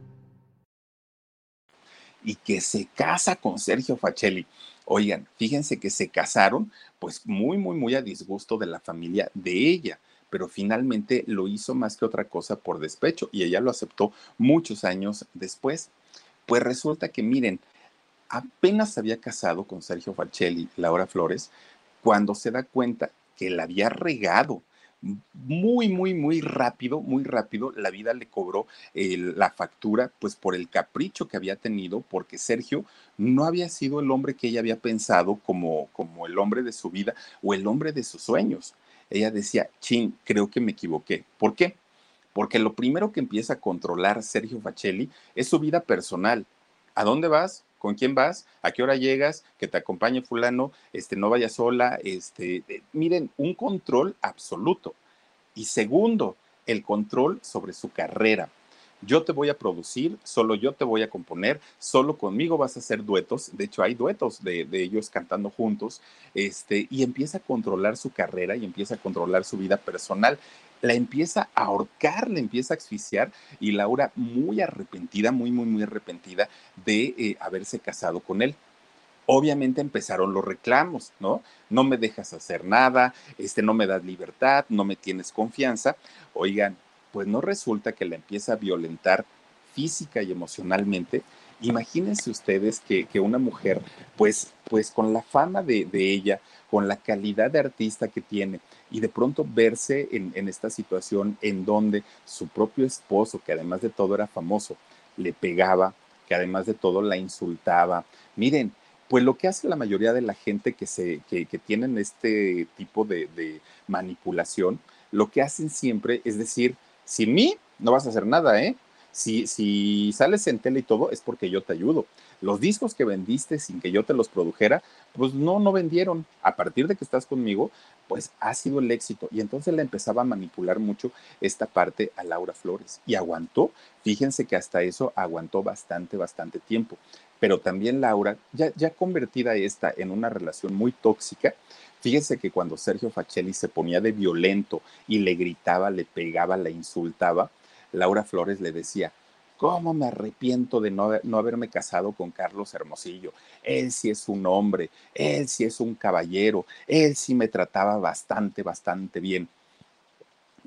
Y que se casa con Sergio Facelli. Oigan, fíjense que se casaron, pues muy, muy, muy a disgusto de la familia de ella pero finalmente lo hizo más que otra cosa por despecho y ella lo aceptó muchos años después. Pues resulta que, miren, apenas había casado con Sergio Facelli, Laura Flores, cuando se da cuenta que la había regado. Muy, muy, muy rápido, muy rápido, la vida le cobró la factura, pues por el capricho que había tenido, porque Sergio no había sido el hombre que ella había pensado como, como el hombre de su vida o el hombre de sus sueños. Ella decía, chin, creo que me equivoqué. ¿Por qué? Porque lo primero que empieza a controlar Sergio Facelli es su vida personal. ¿A dónde vas? ¿Con quién vas? ¿A qué hora llegas? Que te acompañe fulano, este, no vayas sola, este, eh, miren, un control absoluto. Y segundo, el control sobre su carrera. Yo te voy a producir, solo yo te voy a componer, solo conmigo vas a hacer duetos. De hecho, hay duetos de, ellos cantando juntos. Este, y empieza a controlar su carrera y empieza a controlar su vida personal la empieza a ahorcar, la empieza a asfixiar y Laura muy arrepentida, muy, muy, muy arrepentida de eh, haberse casado con él. Obviamente empezaron los reclamos, ¿no? No me dejas hacer nada, este, no me das libertad, no me tienes confianza. Oigan, pues no resulta que la empieza a violentar física y emocionalmente Imagínense ustedes que, que una mujer, pues, pues con la fama de, de, ella, con la calidad de artista que tiene, y de pronto verse en, en esta situación en donde su propio esposo, que además de todo era famoso, le pegaba, que además de todo la insultaba. Miren, pues lo que hace la mayoría de la gente que, se, que, que tienen este tipo de, de, manipulación, lo que hacen siempre es decir, sin mí no vas a hacer nada, ¿eh? Si, si sales en tele y todo, es porque yo te ayudo. Los discos que vendiste sin que yo te los produjera, pues no, no vendieron. A partir de que estás conmigo, pues ha sido el éxito. Y entonces le empezaba a manipular mucho esta parte a Laura Flores. Y aguantó. Fíjense que hasta eso aguantó bastante, bastante tiempo. Pero también Laura, ya, ya convertida esta en una relación muy tóxica, Fíjense que cuando Sergio Facelli se ponía de violento y le gritaba, le pegaba, le insultaba, Laura Flores le decía, ¿cómo me arrepiento de no, no, haberme casado con Carlos Hermosillo? Él sí es un hombre, él sí es un caballero, él sí me trataba bastante, bastante bien.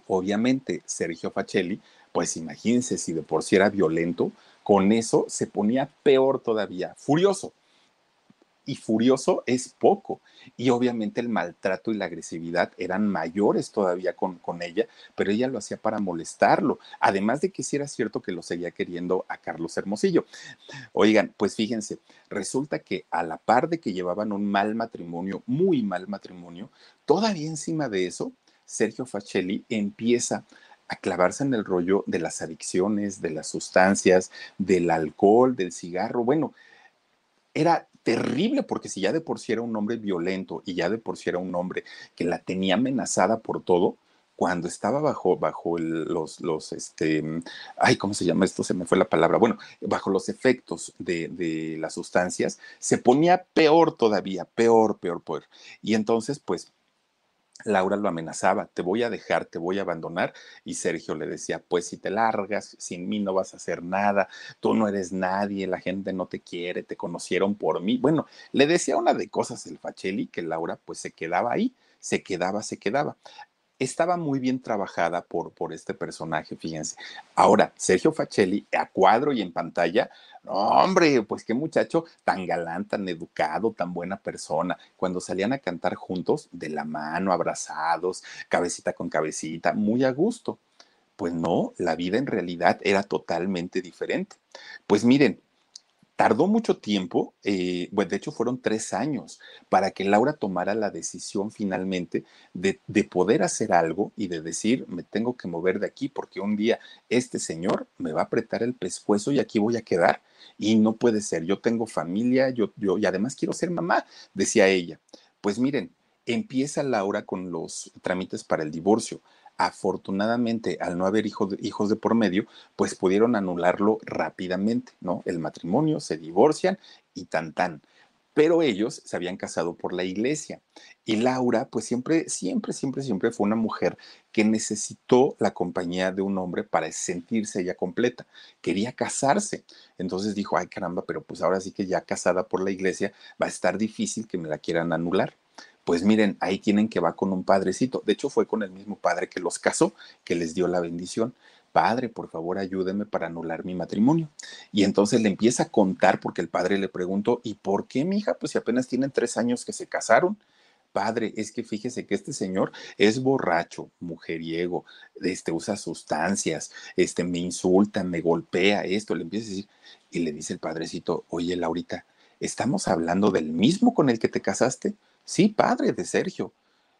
Obviamente, Sergio Facelli, pues imagínense si de por sí era violento, con eso se ponía peor todavía, furioso y furioso es poco. Y obviamente el maltrato y la agresividad eran mayores todavía con, con, ella, pero ella lo hacía para molestarlo. Además de que sí era cierto que lo seguía queriendo a Carlos Hermosillo. Oigan, pues fíjense, resulta que a la par de que llevaban un mal matrimonio, muy mal matrimonio, todavía encima de eso, Sergio Facelli empieza a clavarse en el rollo de las adicciones, de las sustancias, del alcohol, del cigarro. Bueno, era terrible porque si ya de por sí era un hombre violento y ya de por sí era un hombre que la tenía amenazada por todo, cuando estaba bajo, bajo los, los, este, ay, ¿cómo se llama esto? Se me fue la palabra. Bueno, bajo los efectos de, de las sustancias, se ponía peor todavía, peor, peor, peor. Y entonces, pues, Laura lo amenazaba, te voy a dejar, te voy a abandonar. Y Sergio le decía, pues si te largas, sin mí no vas a hacer nada, tú no eres nadie, la gente no te quiere, te conocieron por mí. Bueno, le decía una de cosas el Fachelli que Laura pues se quedaba ahí, se quedaba, se quedaba estaba muy bien trabajada por, por este personaje, fíjense. Ahora, Sergio Facelli, a cuadro y en pantalla, hombre, pues qué muchacho tan galán, tan educado, tan buena persona. Cuando salían a cantar juntos, de la mano, abrazados, cabecita con cabecita, muy a gusto. Pues no, la vida en realidad era totalmente diferente. Pues miren, Tardó mucho tiempo, pues de hecho fueron tres años, para que Laura tomara la decisión finalmente de, de, poder hacer algo y de decir, me tengo que mover de aquí porque un día este señor me va a apretar el pescuezo y aquí voy a quedar. Y no puede ser, yo tengo familia, yo, yo, y además quiero ser mamá, decía ella. Pues miren, empieza Laura con los trámites para el divorcio afortunadamente, al no haber de, hijos de por medio, pues pudieron anularlo rápidamente, ¿no? El matrimonio, se divorcian y tan tan. Pero ellos se habían casado por la iglesia. Y Laura, pues siempre, siempre, siempre, siempre fue una mujer que necesitó la compañía de un hombre para sentirse ella completa. Quería casarse. Entonces dijo, ay caramba, pero pues ahora sí que ya casada por la iglesia, va a estar difícil que me la quieran anular pues miren, ahí tienen que va con un padrecito. De hecho, fue con el mismo padre que los casó, que les dio la bendición. Padre, por favor, ayúdeme para anular mi matrimonio. Y entonces le empieza a contar, porque el padre le preguntó, ¿y por qué, mi hija? Pues si apenas tienen tres años que se casaron. Padre, es que fíjese que este señor es borracho, mujeriego, este, usa sustancias, este, me insulta, me golpea, esto, le empieza a decir, y le dice el padrecito, oye, Laurita, ¿estamos hablando del mismo con el que te casaste? Sí, padre de Sergio.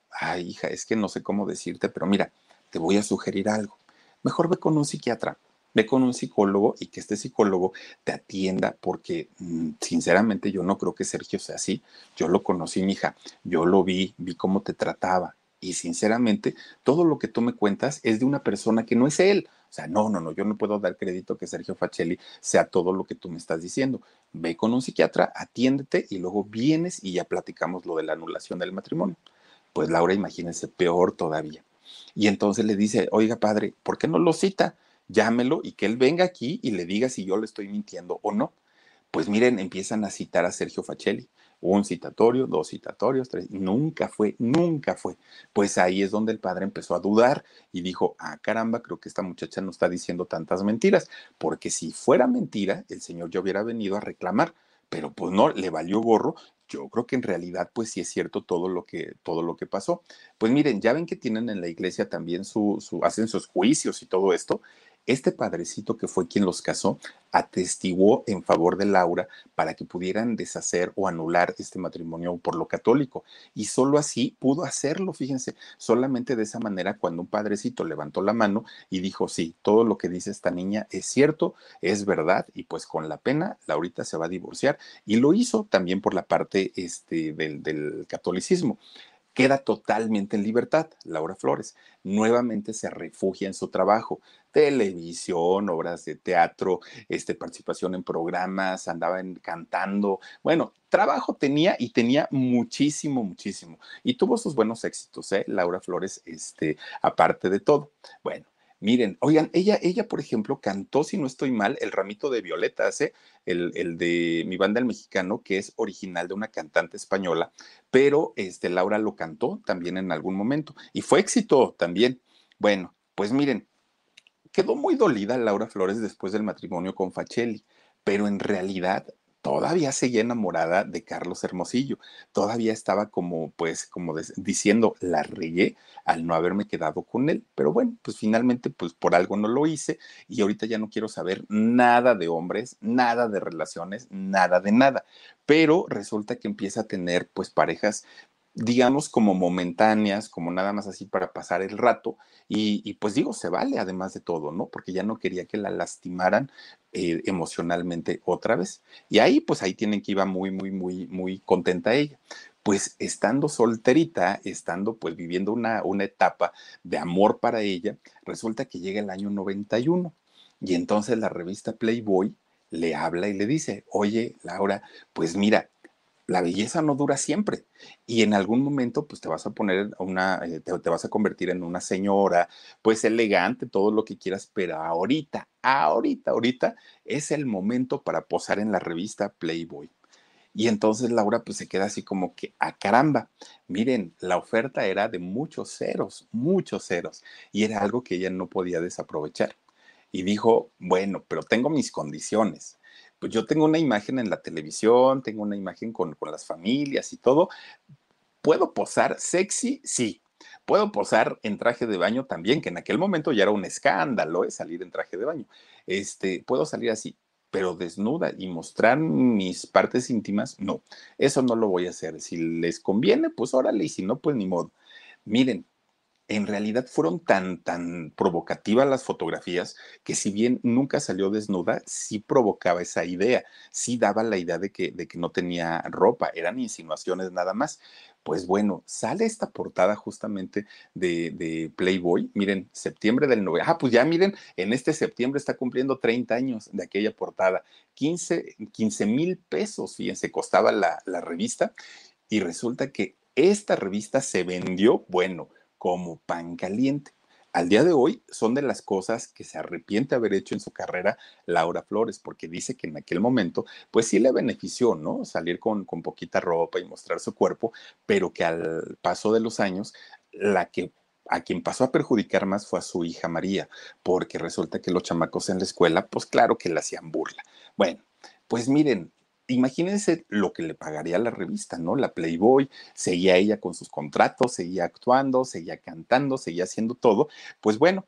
Ay, hija, es que no sé cómo decirte, pero mira, te voy a sugerir algo. Mejor ve con un psiquiatra, ve con un psicólogo y que este psicólogo te atienda, porque mm, sinceramente yo no creo que Sergio sea así. Yo lo conocí, mi hija, yo lo vi, vi cómo te trataba. Y sinceramente, todo lo que tú me cuentas es de una persona que no es él. Sea, no, no, no, yo no puedo dar crédito que Sergio Facelli sea todo lo que tú me estás diciendo. Ve con un psiquiatra, atiéndete y luego vienes y ya platicamos lo de la anulación del matrimonio. Pues Laura, imagínense, peor todavía. Y entonces le dice, oiga padre, ¿por qué no lo cita? Llámelo y que él venga aquí y le diga si yo le estoy mintiendo o no. Pues miren, empiezan a citar a Sergio Facelli un citatorio, dos citatorios, tres, nunca fue, nunca fue. Pues ahí es donde el padre empezó a dudar y dijo, ah, caramba, creo que esta muchacha no está diciendo tantas mentiras, porque si fuera mentira, el señor ya hubiera venido a reclamar, pero pues no, le valió gorro. Yo creo que en realidad, pues sí es cierto todo lo que, todo lo que pasó. Pues miren, ya ven que tienen en la iglesia también su, su hacen sus juicios y todo esto. Este padrecito que fue quien los casó atestiguó en favor de Laura para que pudieran deshacer o anular este matrimonio por lo católico. Y solo así pudo hacerlo, fíjense, solamente de esa manera cuando un padrecito levantó la mano y dijo, sí, todo lo que dice esta niña es cierto, es verdad, y pues con la pena, Laurita se va a divorciar. Y lo hizo también por la parte este, del, del catolicismo queda totalmente en libertad, Laura Flores. Nuevamente se refugia en su trabajo, televisión, obras de teatro, este, participación en programas, andaba cantando. Bueno, trabajo tenía y tenía muchísimo, muchísimo. Y tuvo sus buenos éxitos, ¿eh? Laura Flores, este, aparte de todo. Bueno, Miren, oigan, ella, ella, por ejemplo, cantó, si no estoy mal, el ramito de violetas, ¿eh? el, el, de mi banda El Mexicano, que es original de una cantante española, pero este, Laura lo cantó también en algún momento y fue éxito también. Bueno, pues miren, quedó muy dolida Laura Flores después del matrimonio con Fachelli, pero en realidad todavía seguía enamorada de Carlos Hermosillo, todavía estaba como, pues, como diciendo, la regué al no haberme quedado con él, pero bueno, pues finalmente, pues por algo no lo hice y ahorita ya no quiero saber nada de hombres, nada de relaciones, nada de nada, pero resulta que empieza a tener, pues, parejas digamos, como momentáneas, como nada más así para pasar el rato. Y, pues digo, se vale además de todo, ¿no? Porque ya no quería que la lastimaran eh, emocionalmente otra vez. Y ahí, pues ahí tienen que iba muy, muy, muy, muy contenta ella. Pues estando solterita, estando pues viviendo una, una etapa de amor para ella, resulta que llega el año 91. Y entonces la revista Playboy le habla y le dice, oye, Laura, pues mira, la belleza no dura siempre y en algún momento pues te vas a poner una, eh, te, vas a convertir en una señora, pues elegante, todo lo que quieras, pero ahorita, ahorita, ahorita es el momento para posar en la revista Playboy. Y entonces Laura pues se queda así como que, a ah, caramba, miren, la oferta era de muchos ceros, muchos ceros, y era algo que ella no podía desaprovechar. Y dijo, bueno, pero tengo mis condiciones pues yo tengo una imagen en la televisión, tengo una imagen con, las familias y todo. ¿Puedo posar sexy? Sí. Puedo posar en traje de baño también, que en aquel momento ya era un escándalo ¿eh? salir en traje de baño. Este, puedo salir así, pero desnuda y mostrar mis partes íntimas, no, eso no lo voy a hacer. Si les conviene, pues órale, y si no, pues ni modo. Miren, en realidad fueron tan, tan provocativas las fotografías que si bien nunca salió desnuda, sí provocaba esa idea, sí daba la idea de que, de que no tenía ropa, eran insinuaciones nada más. Pues bueno, sale esta portada justamente de, Playboy, miren, septiembre del 9, ah, pues ya miren, en este septiembre está cumpliendo 30 años de aquella portada, 15 mil pesos, fíjense, costaba la, la revista y resulta que esta revista se vendió, bueno, como pan caliente. Al día de hoy son de las cosas que se arrepiente haber hecho en su carrera Laura Flores, porque dice que en aquel momento, pues sí le benefició, ¿no? Salir con, con poquita ropa y mostrar su cuerpo, pero que al paso de los años, la que a quien pasó a perjudicar más fue a su hija María, porque resulta que los chamacos en la escuela, pues claro que le hacían burla. Bueno, pues miren, imagínense lo que le pagaría la revista, ¿no? La Playboy, seguía ella con sus contratos, seguía actuando, seguía cantando, seguía haciendo todo. Pues bueno,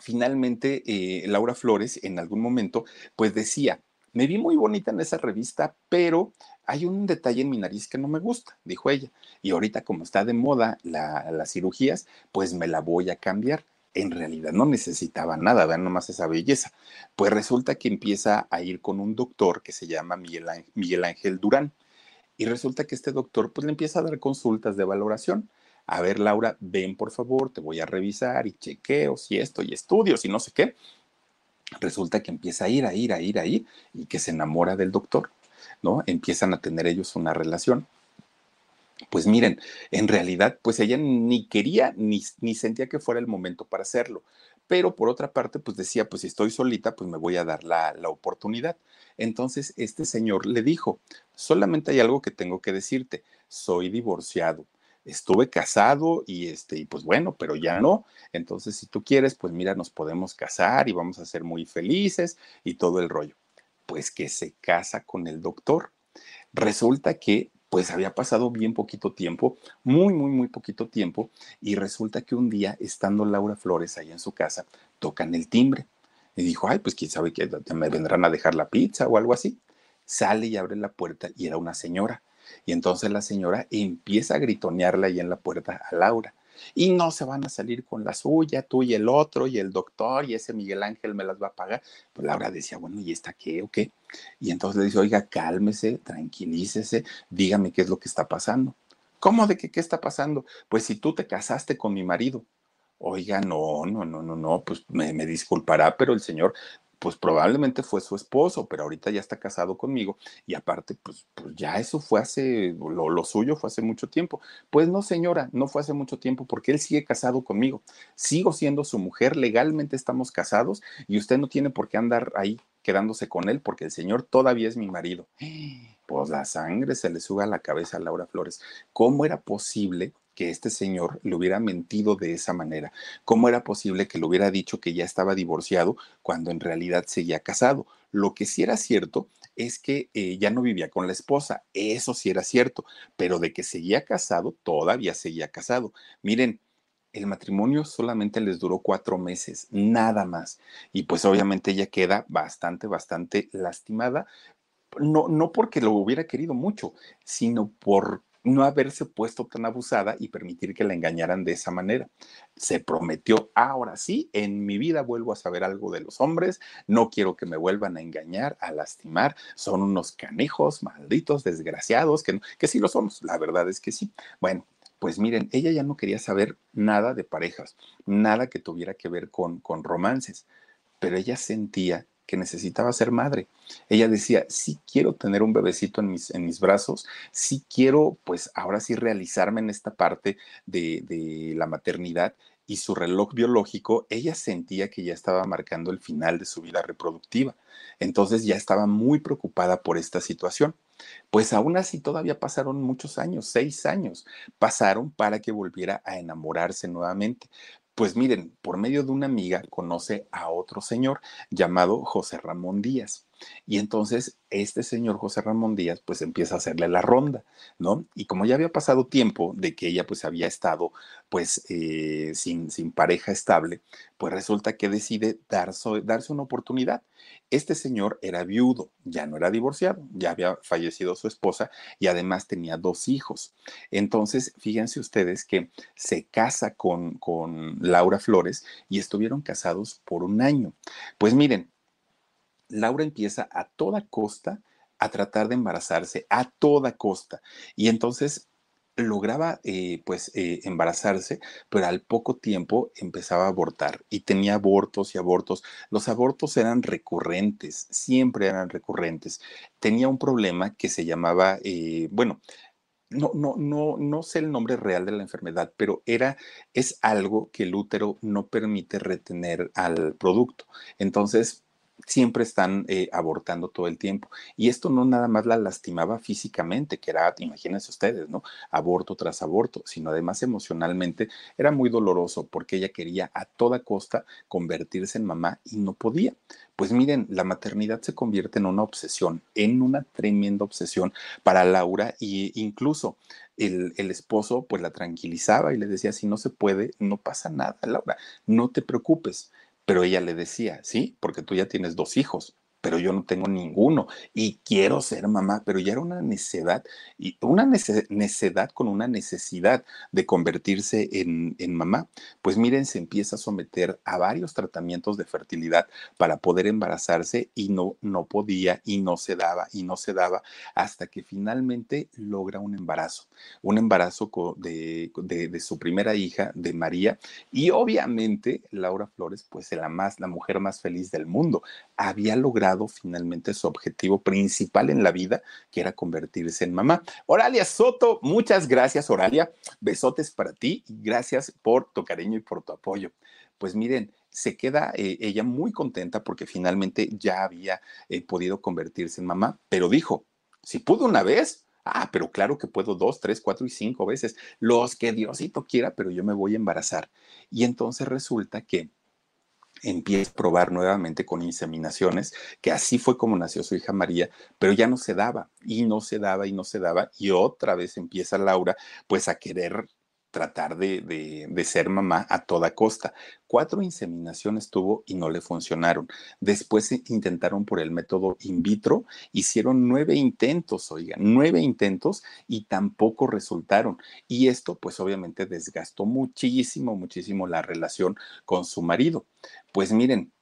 finalmente eh, Laura Flores en algún momento pues decía, me vi muy bonita en esa revista, pero hay un detalle en mi nariz que no me gusta, dijo ella. Y ahorita como está de moda las cirugías, pues me la voy a cambiar. en realidad no necesitaba nada, vean nomás esa belleza. Pues resulta que empieza a ir con un doctor que se llama Miguel Ángel, Durán. Y resulta que este doctor pues le empieza a dar consultas de valoración. A ver, Laura, ven por favor, te voy a revisar y chequeos y esto y estudios y no sé qué. Resulta que empieza a ir, a ir, a ir, a ir y que se enamora del doctor, ¿no? Empiezan a tener ellos una relación pues miren, en realidad, pues ella ni quería ni, ni, sentía que fuera el momento para hacerlo. Pero por otra parte, pues decía, pues si estoy solita, pues me voy a dar la, la oportunidad. Entonces, este señor le dijo, solamente hay algo que tengo que decirte, soy divorciado. Estuve casado y este, y pues bueno, pero ya no. Entonces, si tú quieres, pues mira, nos podemos casar y vamos a ser muy felices y todo el rollo. Pues que se casa con el doctor. Resulta que pues había pasado bien poquito tiempo, muy, muy, muy poquito tiempo, y resulta que un día, estando Laura Flores ahí en su casa, tocan el timbre. Y dijo, ay, pues quién sabe que me vendrán a dejar la pizza o algo así. Sale y abre la puerta y era una señora. Y entonces la señora empieza a gritonearle ahí en la puerta a Laura y no se van a salir con la suya, tú y el otro, y el doctor, y ese Miguel Ángel me las va a pagar. Pues Laura decía, bueno, ¿y esta qué o qué? Y entonces le dice, oiga, cálmese, tranquilícese, dígame qué es lo que está pasando. ¿Cómo de qué está pasando? Pues si tú te casaste con mi marido. Oiga, no, no, no, no, no, pues me disculpará, pero el señor pues probablemente fue su esposo, pero ahorita ya está casado conmigo y aparte, pues, pues ya eso fue hace, lo, lo, suyo fue hace mucho tiempo. Pues no, señora, no fue hace mucho tiempo porque él sigue casado conmigo. Sigo siendo su mujer, legalmente estamos casados y usted no tiene por qué andar ahí quedándose con él porque el señor todavía es mi marido. Pues la sangre se le suba a la cabeza a Laura Flores. ¿Cómo era posible que este señor le hubiera mentido de esa manera? ¿Cómo era posible que le hubiera dicho que ya estaba divorciado cuando en realidad seguía casado? Lo que sí era cierto es que eh, ya no vivía con la esposa, eso sí era cierto, pero de que seguía casado, todavía seguía casado. Miren, el matrimonio solamente les duró cuatro meses, nada más. Y pues obviamente ella queda bastante, bastante lastimada, no, no porque lo hubiera querido mucho, sino por no haberse puesto tan abusada y permitir que la engañaran de esa manera. Se prometió, ahora sí, en mi vida vuelvo a saber algo de los hombres, no quiero que me vuelvan a engañar, a lastimar, son unos canejos, malditos, desgraciados, que, que sí lo somos, la verdad es que sí. Bueno, pues miren, ella ya no quería saber nada de parejas, nada que tuviera que ver con, con romances, pero ella sentía que necesitaba ser madre. Ella decía, sí quiero tener un bebecito en mis, en mis brazos, sí quiero, pues ahora sí realizarme en esta parte de, de la maternidad y su reloj biológico, ella sentía que ya estaba marcando el final de su vida reproductiva. Entonces ya estaba muy preocupada por esta situación. Pues aún así todavía pasaron muchos años, seis años, pasaron para que volviera a enamorarse nuevamente. Pues miren, por medio de una amiga conoce a otro señor llamado José Ramón Díaz. Y entonces este señor José Ramón Díaz pues empieza a hacerle la ronda, ¿no? Y como ya había pasado tiempo de que ella pues había estado pues eh, sin, sin pareja estable, pues resulta que decide darse, darse una oportunidad. Este señor era viudo, ya no era divorciado, ya había fallecido su esposa y además tenía dos hijos. Entonces, fíjense ustedes que se casa con, con Laura Flores y estuvieron casados por un año. Pues miren, Laura empieza a toda costa a tratar de embarazarse, a toda costa. Y entonces lograba eh, pues eh, embarazarse, pero al poco tiempo empezaba a abortar y tenía abortos y abortos. Los abortos eran recurrentes, siempre eran recurrentes. Tenía un problema que se llamaba, eh, bueno, no, no, no, no sé el nombre real de la enfermedad, pero era, es algo que el útero no permite retener al producto. Entonces, siempre están eh, abortando todo el tiempo. Y esto no nada más la lastimaba físicamente, que era, imagínense ustedes, ¿no? Aborto tras aborto, sino además emocionalmente era muy doloroso porque ella quería a toda costa convertirse en mamá y no podía. Pues miren, la maternidad se convierte en una obsesión, en una tremenda obsesión para Laura e incluso el, el, esposo pues la tranquilizaba y le decía, si no se puede, no pasa nada, Laura, no te preocupes. Pero ella le decía, sí, porque tú ya tienes dos hijos, pero yo no tengo ninguno y quiero ser mamá, pero ya era una necedad y una necedad con una necesidad de convertirse en, en, mamá. Pues miren, se empieza a someter a varios tratamientos de fertilidad para poder embarazarse y no, no podía y no se daba y no se daba hasta que finalmente logra un embarazo, un embarazo de, de, de su primera hija, de María, y obviamente Laura Flores, pues más, la mujer más feliz del mundo, había logrado finalmente su objetivo principal en la vida, que era convertirse en mamá. Oralia Soto, muchas gracias, Oralia. Besotes para ti y gracias por tu cariño y por tu apoyo. Pues miren, se queda eh, ella muy contenta porque finalmente ya había eh, podido convertirse en mamá, pero dijo, si pudo una vez, Ah, pero claro que puedo dos, tres, cuatro y cinco veces, los que Diosito quiera, pero yo me voy a embarazar. Y entonces resulta que empieza a probar nuevamente con inseminaciones, que así fue como nació su hija María, pero ya no se daba y no se daba y no se daba y otra vez empieza Laura pues a querer tratar de, ser mamá a toda costa. Cuatro inseminaciones tuvo y no le funcionaron. Después intentaron por el método in vitro, hicieron nueve intentos, oigan, nueve intentos y tampoco resultaron. Y esto pues obviamente desgastó muchísimo, muchísimo la relación con su marido. Pues miren,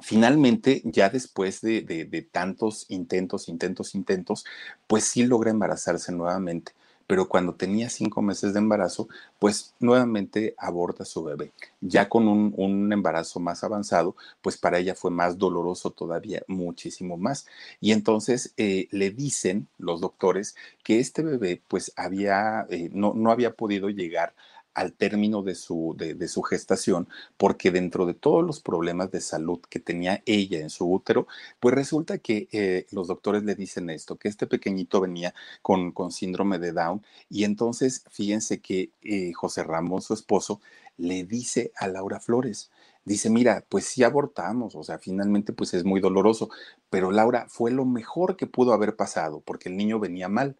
finalmente, ya después de, tantos intentos, intentos, intentos, pues sí logra embarazarse nuevamente pero cuando tenía cinco meses de embarazo, pues nuevamente aborta su bebé. Ya con un, embarazo más avanzado, pues para ella fue más doloroso todavía, muchísimo más. Y entonces eh, le dicen los doctores que este bebé pues había, eh, no, no había podido llegar al término de su, de, su gestación, porque dentro de todos los problemas de salud que tenía ella en su útero, pues resulta que eh, los doctores le dicen esto, que este pequeñito venía con, con síndrome de Down, y entonces fíjense que eh, José Ramón, su esposo, le dice a Laura Flores, dice, mira, pues sí abortamos, o sea, finalmente pues es muy doloroso, pero Laura fue lo mejor que pudo haber pasado, porque el niño venía mal.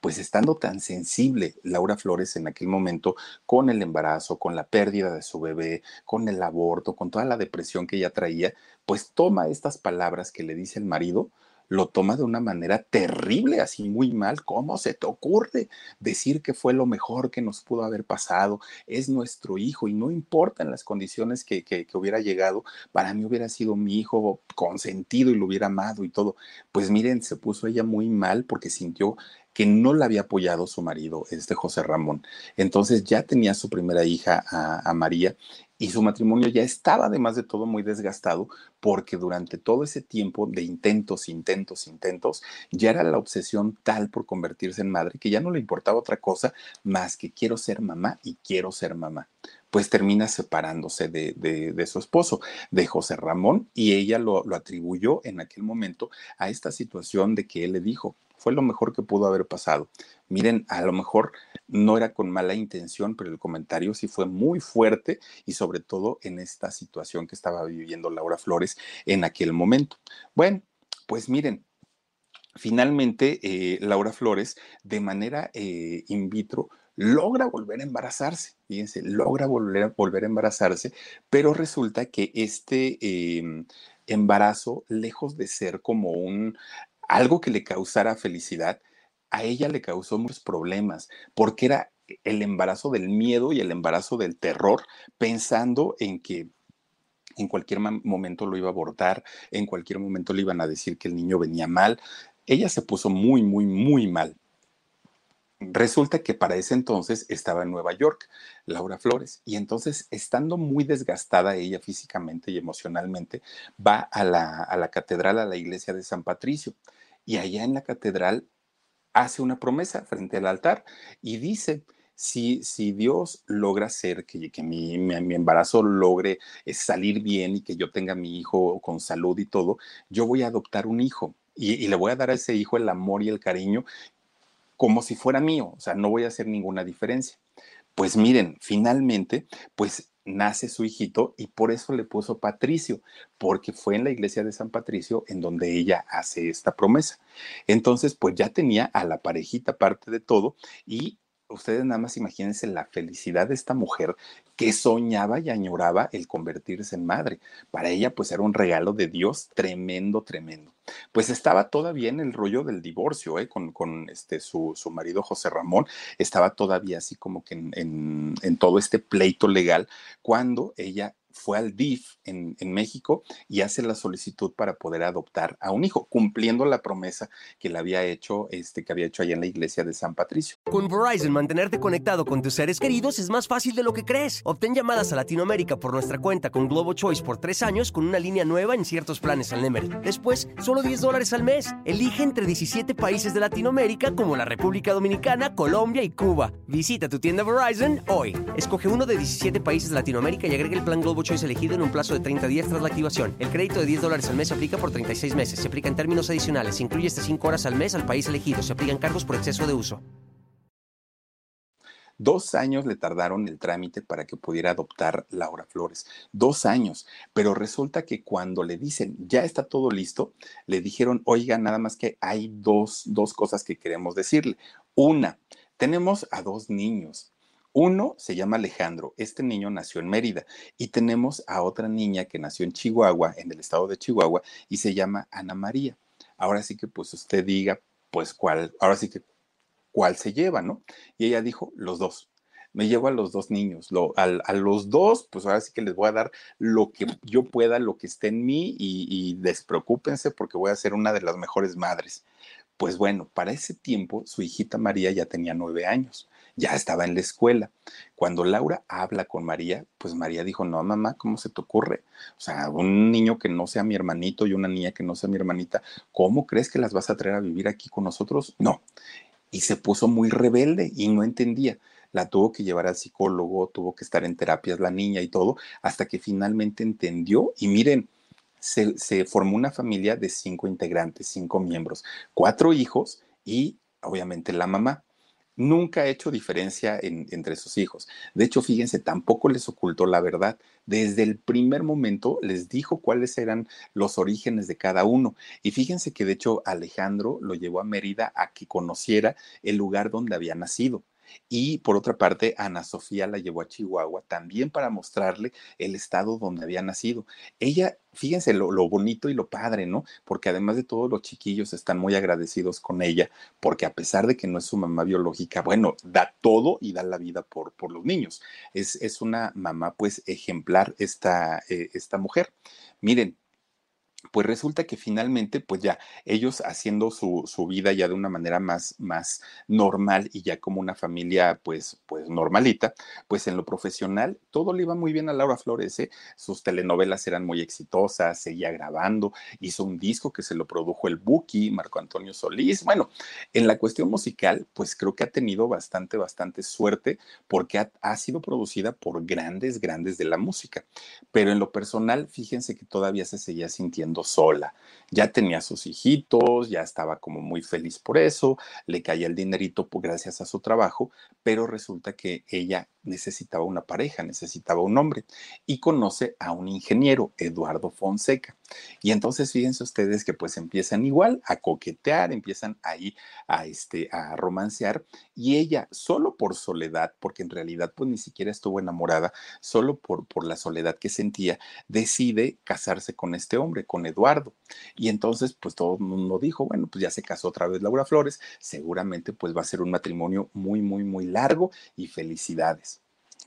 Pues estando tan sensible Laura Flores en aquel momento con el embarazo, con la pérdida de su bebé, con el aborto, con toda la depresión que ella traía, pues toma estas palabras que le dice el marido lo toma de una manera terrible, así muy mal. ¿Cómo se te ocurre decir que fue lo mejor que nos pudo haber pasado? Es nuestro hijo y no importa en las condiciones que, que, hubiera llegado, para mí hubiera sido mi hijo consentido y lo hubiera amado y todo. Pues miren, se puso ella muy mal porque sintió que no la había apoyado su marido, este José Ramón. Entonces ya tenía su primera hija a María y su matrimonio ya estaba además de todo muy desgastado porque durante todo ese tiempo de intentos, intentos, intentos, ya era la obsesión tal por convertirse en madre que ya no le importaba otra cosa más que quiero ser mamá y quiero ser mamá. Pues termina separándose de, de, su esposo, de José Ramón, y ella lo, lo, atribuyó en aquel momento a esta situación de que él le dijo, fue lo mejor que pudo haber pasado. Miren, a lo mejor no era con mala intención, pero el comentario sí fue muy fuerte y sobre todo en esta situación que estaba viviendo Laura Flores en aquel momento. Bueno, pues miren, finalmente eh, Laura Flores de manera eh, in vitro logra volver a embarazarse, fíjense, logra volver, volver a embarazarse, pero resulta que este em, embarazo, lejos de ser como un algo que le causara felicidad, a ella le causó muchos problemas, porque era el embarazo del miedo y el embarazo del terror, pensando en que en cualquier momento lo iba a abortar, en cualquier momento le iban a decir que el niño venía mal. Ella se puso muy, muy, muy mal. Resulta que para ese entonces estaba en Nueva York, Laura Flores, y entonces, estando muy desgastada ella físicamente y emocionalmente, va a la, a la catedral, a la iglesia de San Patricio, y allá en la catedral hace una promesa frente al altar y dice, si, si Dios logra hacer que, que mi, mi, embarazo logre eh, salir bien y que yo tenga mi hijo con salud y todo, yo voy a adoptar un hijo y le voy a dar a ese hijo el amor y el cariño como si fuera mío, o sea, no voy a hacer ninguna diferencia. Pues miren, finalmente, pues nace su hijito y por eso le puso Patricio, porque fue en la iglesia de San Patricio en donde ella hace esta promesa. Entonces, pues ya tenía a la parejita parte de todo y ustedes nada más imagínense la felicidad de esta mujer que soñaba y añoraba el convertirse en madre. Para ella, pues era un regalo de Dios tremendo, tremendo. Pues estaba todavía en el rollo del divorcio, ¿eh? con, con este, su, su, marido José Ramón, estaba todavía así como que en, en, en todo este pleito legal, cuando ella fue al DIF en, México y hace la solicitud para poder adoptar a un hijo, cumpliendo la promesa que le había hecho, este, que había hecho allá en la iglesia de San Patricio. Con Verizon, mantenerte conectado con tus seres queridos es más fácil de lo que crees. Obtén llamadas a Latinoamérica por nuestra cuenta con Globo Choice por tres años con una línea nueva en ciertos planes al Nemery. Después, solo 10 dólares al mes. Elige entre 17 países de Latinoamérica como la República Dominicana, Colombia y Cuba. Visita tu tienda Verizon hoy. Escoge uno de 17 países de Latinoamérica y agrega el plan Globo Choice elegido en un plazo de 30 días tras la activación. El crédito de 10 dólares al mes se aplica por 36 meses. Se aplica en términos adicionales. Se incluye hasta 5 horas al mes al país elegido. Se aplican cargos por exceso de uso. Dos años le tardaron el trámite para que pudiera adoptar Laura Flores. Dos años. Pero resulta que cuando le dicen, ya está todo listo, le dijeron, oiga, nada más que hay dos, dos cosas que queremos decirle. Una, tenemos a dos niños. Uno se llama Alejandro, este niño nació en Mérida y tenemos a otra niña que nació en Chihuahua, en el estado de Chihuahua, y se llama Ana María. Ahora sí que pues usted diga, pues cuál, ahora sí que cuál se lleva, ¿no? Y ella dijo, los dos. Me llevo a los dos niños, lo, a, los dos, pues ahora sí que les voy a dar lo que yo pueda, lo que esté en mí y, y despreocúpense porque voy a ser una de las mejores madres. Pues bueno, para ese tiempo su hijita María ya tenía nueve años ya estaba en la escuela. Cuando Laura habla con María, pues María dijo, no, mamá, ¿cómo se te ocurre? O sea, un niño que no sea mi hermanito y una niña que no sea mi hermanita, ¿cómo crees que las vas a traer a vivir aquí con nosotros? No. Y se puso muy rebelde y no entendía. La tuvo que llevar al psicólogo, tuvo que estar en terapias la niña y todo, hasta que finalmente entendió. Y miren, se, se formó una familia de cinco integrantes, cinco miembros, cuatro hijos y obviamente la mamá nunca ha hecho diferencia en, entre sus hijos. De hecho, fíjense, tampoco les ocultó la verdad. Desde el primer momento les dijo cuáles eran los orígenes de cada uno. Y fíjense que de hecho Alejandro lo llevó a Mérida a que conociera el lugar donde había nacido. Y por otra parte, Ana Sofía la llevó a Chihuahua también para mostrarle el estado donde había nacido. Ella, fíjense lo, lo, bonito y lo padre, ¿no? Porque además de todo, los chiquillos están muy agradecidos con ella, porque a pesar de que no es su mamá biológica, bueno, da todo y da la vida por, por los niños. Es, es una mamá, pues, ejemplar esta, eh, esta mujer. Miren, pues resulta que finalmente, pues ya ellos haciendo su, su, vida ya de una manera más, más normal y ya como una familia, pues, pues normalita, pues en lo profesional todo le iba muy bien a Laura Flores, ¿eh? sus telenovelas eran muy exitosas, seguía grabando, hizo un disco que se lo produjo el Buki, Marco Antonio Solís. Bueno, en la cuestión musical, pues creo que ha tenido bastante, bastante suerte porque ha, ha sido producida por grandes, grandes de la música. Pero en lo personal, fíjense que todavía se seguía sintiendo sola. Ya tenía sus hijitos, ya estaba como muy feliz por eso, le caía el dinerito gracias a su trabajo, pero resulta que ella necesitaba una pareja, necesitaba un hombre y conoce a un ingeniero, Eduardo Fonseca. Y entonces fíjense ustedes que pues empiezan igual a coquetear, empiezan ahí a, este, a romancear y ella solo por soledad, porque en realidad pues ni siquiera estuvo enamorada, solo por, por la soledad que sentía, decide casarse con este hombre, con Eduardo. Y entonces pues todo el mundo dijo, bueno, pues ya se casó otra vez Laura Flores, seguramente pues va a ser un matrimonio muy, muy, muy largo y felicidades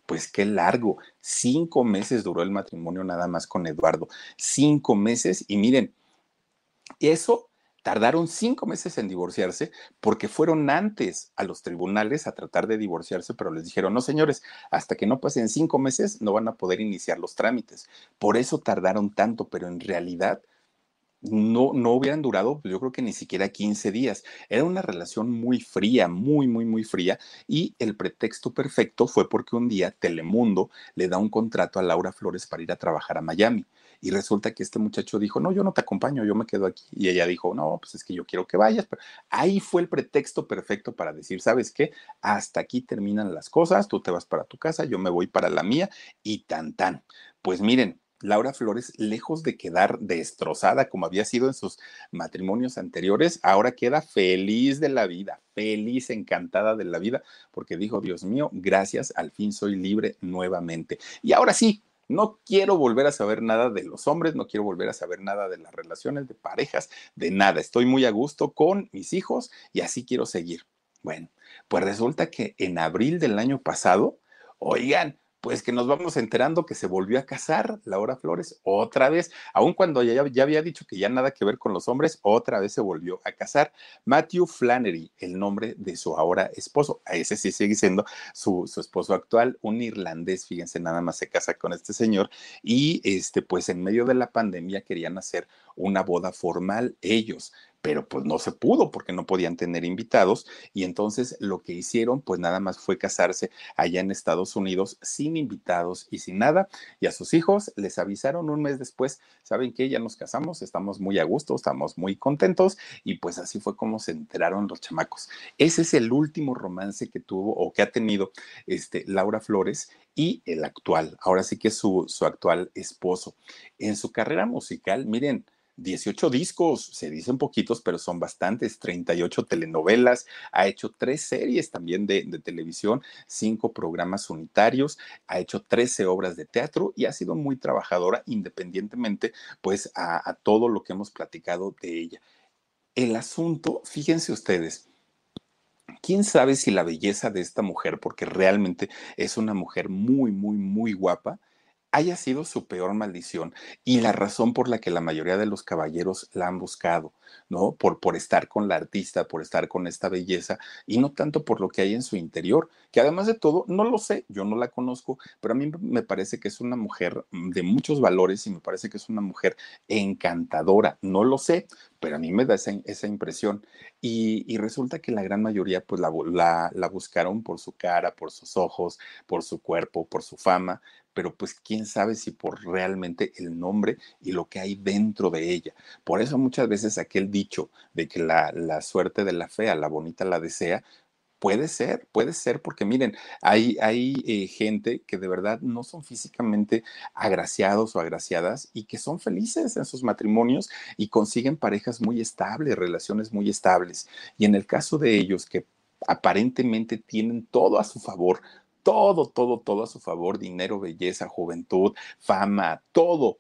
pues qué largo. Cinco meses duró el matrimonio nada más con Eduardo. Cinco meses. Y miren, eso tardaron cinco meses en divorciarse porque fueron antes a los tribunales a tratar de divorciarse, pero les dijeron, no señores, hasta que no pasen cinco meses no van a poder iniciar los trámites. Por eso tardaron tanto, pero en realidad no, no hubieran durado, pues yo creo que ni siquiera 15 días. Era una relación muy fría, muy, muy, muy fría. Y el pretexto perfecto fue porque un día Telemundo le da un contrato a Laura Flores para ir a trabajar a Miami. Y resulta que este muchacho dijo, no, yo no te acompaño, yo me quedo aquí. Y ella dijo, no, pues es que yo quiero que vayas. Pero ahí fue el pretexto perfecto para decir, ¿sabes qué? Hasta aquí terminan las cosas, tú te vas para tu casa, yo me voy para la mía y tan tan. Pues miren, Laura Flores, lejos de quedar destrozada como había sido en sus matrimonios anteriores, ahora queda feliz de la vida, feliz, encantada de la vida, porque dijo, Dios mío, gracias, al fin soy libre nuevamente. Y ahora sí, no quiero volver a saber nada de los hombres, no quiero volver a saber nada de las relaciones, de parejas, de nada. Estoy muy a gusto con mis hijos y así quiero seguir. Bueno, pues resulta que en abril del año pasado, oigan, pues que nos vamos enterando que se volvió a casar Laura Flores otra vez, aun cuando ya, ya, había dicho que ya nada que ver con los hombres, otra vez se volvió a casar. Matthew Flannery, el nombre de su ahora esposo, a ese sí sigue siendo su, su esposo actual, un irlandés, fíjense, nada más se casa con este señor y este, pues en medio de la pandemia querían hacer una boda formal ellos pero pues no se pudo porque no podían tener invitados y entonces lo que hicieron pues nada más fue casarse allá en Estados Unidos sin invitados y sin nada y a sus hijos les avisaron un mes después, saben que ya nos casamos, estamos muy a gusto, estamos muy contentos y pues así fue como se enteraron los chamacos. Ese es el último romance que tuvo o que ha tenido este Laura Flores y el actual, ahora sí que es su, su actual esposo. En su carrera musical, miren, 18 discos, se dicen poquitos, pero son bastantes, 38 telenovelas, ha hecho tres series también de, televisión, cinco programas unitarios, ha hecho 13 obras de teatro y ha sido muy trabajadora independientemente pues a, a todo lo que hemos platicado de ella. El asunto, fíjense ustedes, quién sabe si la belleza de esta mujer, porque realmente es una mujer muy, muy, muy guapa, haya sido su peor maldición y la razón por la que la mayoría de los caballeros la han buscado, ¿no? Por, por estar con la artista, por estar con esta belleza y no tanto por lo que hay en su interior, que además de todo, no lo sé, yo no la conozco, pero a mí me parece que es una mujer de muchos valores y me parece que es una mujer encantadora, no lo sé, pero a mí me da esa, esa impresión. Y, y, resulta que la gran mayoría pues la, la, la buscaron por su cara, por sus ojos, por su cuerpo, por su fama, pero pues quién sabe si por realmente el nombre y lo que hay dentro de ella. Por eso muchas veces aquel dicho de que la, la suerte de la fea, la bonita la desea, Puede ser, puede ser, porque miren, hay, hay eh, gente que de verdad no son físicamente agraciados o agraciadas y que son felices en sus matrimonios y consiguen parejas muy estables, relaciones muy estables. Y en el caso de ellos que aparentemente tienen todo a su favor, todo, todo, todo a su favor, dinero, belleza, juventud, fama, todo.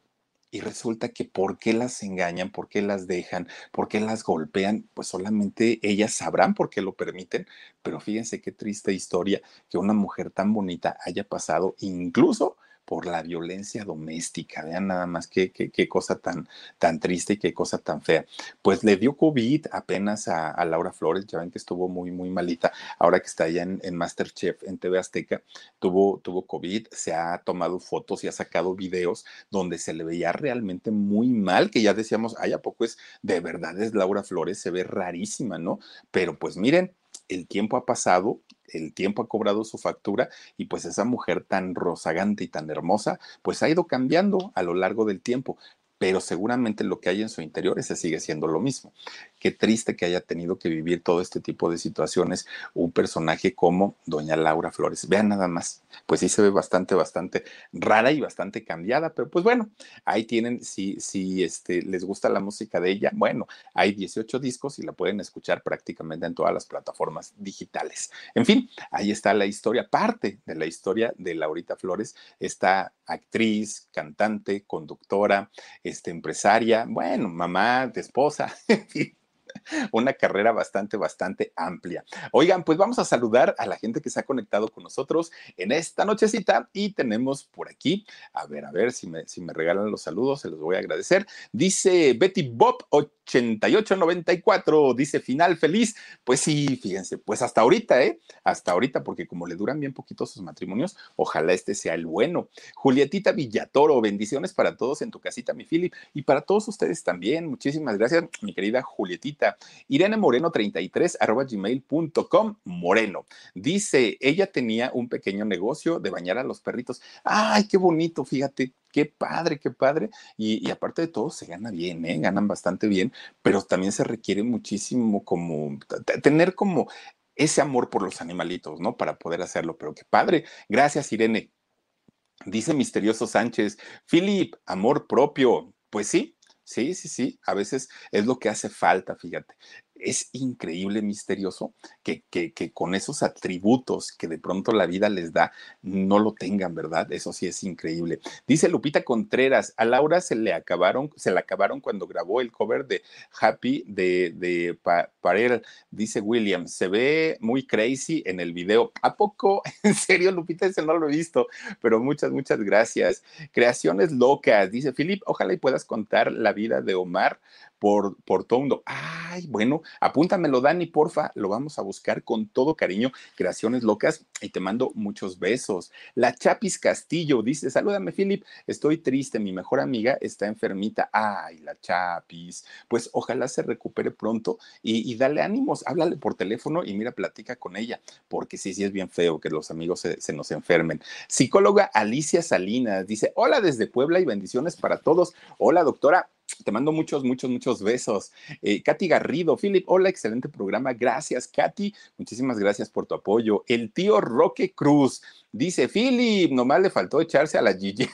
Y resulta que por qué las engañan, por qué las dejan, por qué las golpean, pues solamente ellas sabrán por qué lo permiten. Pero fíjense qué triste historia que una mujer tan bonita haya pasado incluso por la violencia doméstica. Vean nada más qué, qué, cosa tan, tan triste y qué cosa tan fea. Pues le dio COVID apenas a, Laura Flores, ya ven que estuvo muy, muy malita. Ahora que está allá en, Masterchef, en TV Azteca, tuvo, tuvo COVID, se ha tomado fotos y ha sacado videos donde se le veía realmente muy mal, que ya decíamos, ay, ¿a poco es de verdad es Laura Flores? Se ve rarísima, ¿no? Pero pues miren, el tiempo ha pasado el tiempo ha cobrado su factura y pues esa mujer tan rozagante y tan hermosa, pues ha ido cambiando a lo largo del tiempo pero seguramente lo que hay en su interior ese sigue siendo lo mismo. Qué triste que haya tenido que vivir todo este tipo de situaciones un personaje como doña Laura Flores. Vean nada más, pues sí se ve bastante, bastante rara y bastante cambiada, pero pues bueno, ahí tienen, si, si este, les gusta la música de ella, bueno, hay 18 discos y la pueden escuchar prácticamente en todas las plataformas digitales. En fin, ahí está la historia, parte de la historia de Laurita Flores, esta actriz, cantante, conductora, este, empresaria, bueno, mamá, esposa, una carrera bastante, bastante amplia. Oigan, pues vamos a saludar a la gente que se ha conectado con nosotros en esta nochecita y tenemos por aquí, a ver, a ver si me, si me regalan los saludos, se los voy a agradecer. Dice Betty Bob 8894, dice final feliz. Pues sí, fíjense, pues hasta ahorita, ¿eh? Hasta ahorita, porque como le duran bien poquito sus matrimonios, ojalá este sea el bueno. Julietita Villatoro, bendiciones para todos en tu casita, mi Philip, y para todos ustedes también. Muchísimas gracias, mi querida Julietita. Irene Moreno 33 arroba gmail.com Moreno. Dice, ella tenía un pequeño negocio de bañar a los perritos. Ay, qué bonito, fíjate, qué padre, qué padre. Y, aparte de todo, se gana bien, ¿eh? ganan bastante bien, pero también se requiere muchísimo como tener como ese amor por los animalitos, ¿no? Para poder hacerlo, pero qué padre. Gracias, Irene. Dice Misterioso Sánchez, Philip, amor propio. Pues sí, Sí, sí, sí, a veces es lo que hace falta, fíjate es increíble, misterioso, que, que, con esos atributos que de pronto la vida les da, no lo tengan, ¿verdad? Eso sí es increíble. Dice Lupita Contreras, a Laura se le acabaron, se le acabaron cuando grabó el cover de Happy de, de. Dice William, se ve muy crazy en el video. ¿A poco? En serio, Lupita, ese no lo he visto, pero muchas, muchas gracias. Creaciones locas, dice Philip, ojalá y puedas contar la vida de Omar por, por todo mundo. Ay, bueno, apúntamelo, Dani, porfa, lo vamos a buscar con todo cariño. Creaciones locas y te mando muchos besos. La Chapis Castillo dice: Salúdame, Philip, estoy triste, mi mejor amiga está enfermita. Ay, la Chapis, pues ojalá se recupere pronto y, dale ánimos, háblale por teléfono y mira, platica con ella, porque sí, sí es bien feo que los amigos se, se nos enfermen. Psicóloga Alicia Salinas dice: Hola desde Puebla y bendiciones para todos. Hola, doctora. Te mando muchos, muchos, muchos besos. Eh, Katy Garrido, Philip, hola, excelente programa. Gracias, Katy. Muchísimas gracias por tu apoyo. El tío Roque Cruz dice, Philip, nomás le faltó echarse a la Gigi.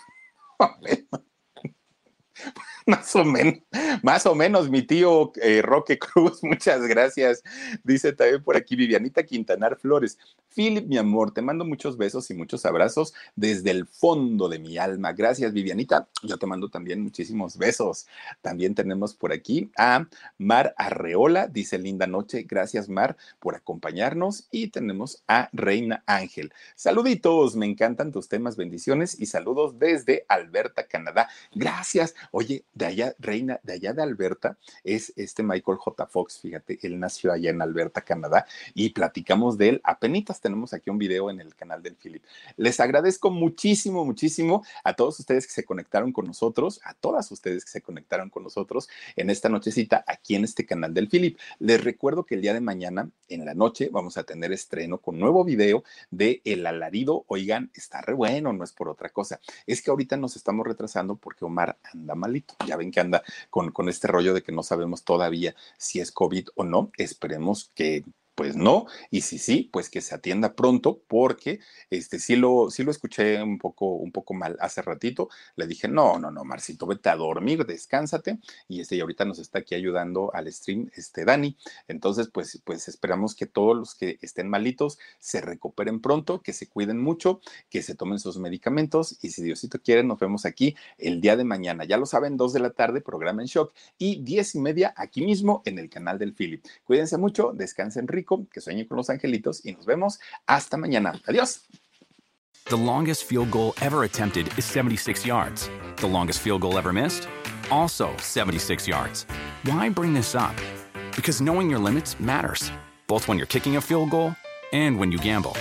más o menos, más o menos, mi tío eh, Roque Cruz, muchas gracias. Dice también por aquí Vivianita Quintanar Flores. Philip, mi amor, te mando muchos besos y muchos abrazos desde el fondo de mi alma. Gracias, Vivianita. Yo te mando también muchísimos besos. También tenemos por aquí a Mar Arreola, dice linda noche. Gracias, Mar, por acompañarnos. Y tenemos a Reina Ángel. Saluditos, me encantan tus temas, bendiciones y saludos desde Alberta, Canadá. Gracias. Oye, de allá, Reina, de allá de Alberta, es este Michael J. Fox, fíjate, él nació allá en Alberta, Canadá, y platicamos de él apenas tenemos aquí un video en el canal del Philip. Les agradezco muchísimo, muchísimo a todos ustedes que se conectaron con nosotros, a todas ustedes que se conectaron con nosotros en esta nochecita aquí en este canal del Philip. Les recuerdo que el día de mañana, en la noche, vamos a tener estreno con nuevo video de El Alarido. Oigan, está re bueno, no es por otra cosa. Es que ahorita nos estamos retrasando porque Omar anda malito. Ya ven que anda con, con este rollo de que no sabemos todavía si es COVID o no. Esperemos que pues no, y si sí, pues que se atienda pronto, porque este sí lo, sí lo escuché un poco, un poco mal hace ratito. Le dije, no, no, no, Marcito, vete a dormir, descánsate. Y este, y ahorita nos está aquí ayudando al stream, este Dani. Entonces, pues, pues esperamos que todos los que estén malitos se recuperen pronto, que se cuiden mucho, que se tomen sus medicamentos. Y si Diosito quiere, nos vemos aquí el día de mañana. Ya lo saben, dos de la tarde, programa en shock, y diez y media aquí mismo en el canal del Philip. Cuídense mucho, descansen rico que sueñe con los angelitos y nos vemos hasta mañana. Adiós. The longest field goal ever attempted is 76 yards. The longest field goal ever missed? Also 76 yards. Why bring this up? Because knowing your limits matters, both when you're kicking a field goal and when you gamble.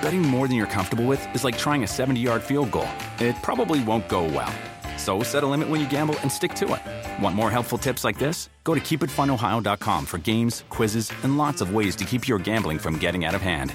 Betting more than you're comfortable with is like trying a 70 yard field goal. It probably won't go well. So set a limit when you gamble and stick to it. Want more helpful tips like this? Go to keepitfunohio.com for games, quizzes, and lots of ways to keep your gambling from getting out of hand.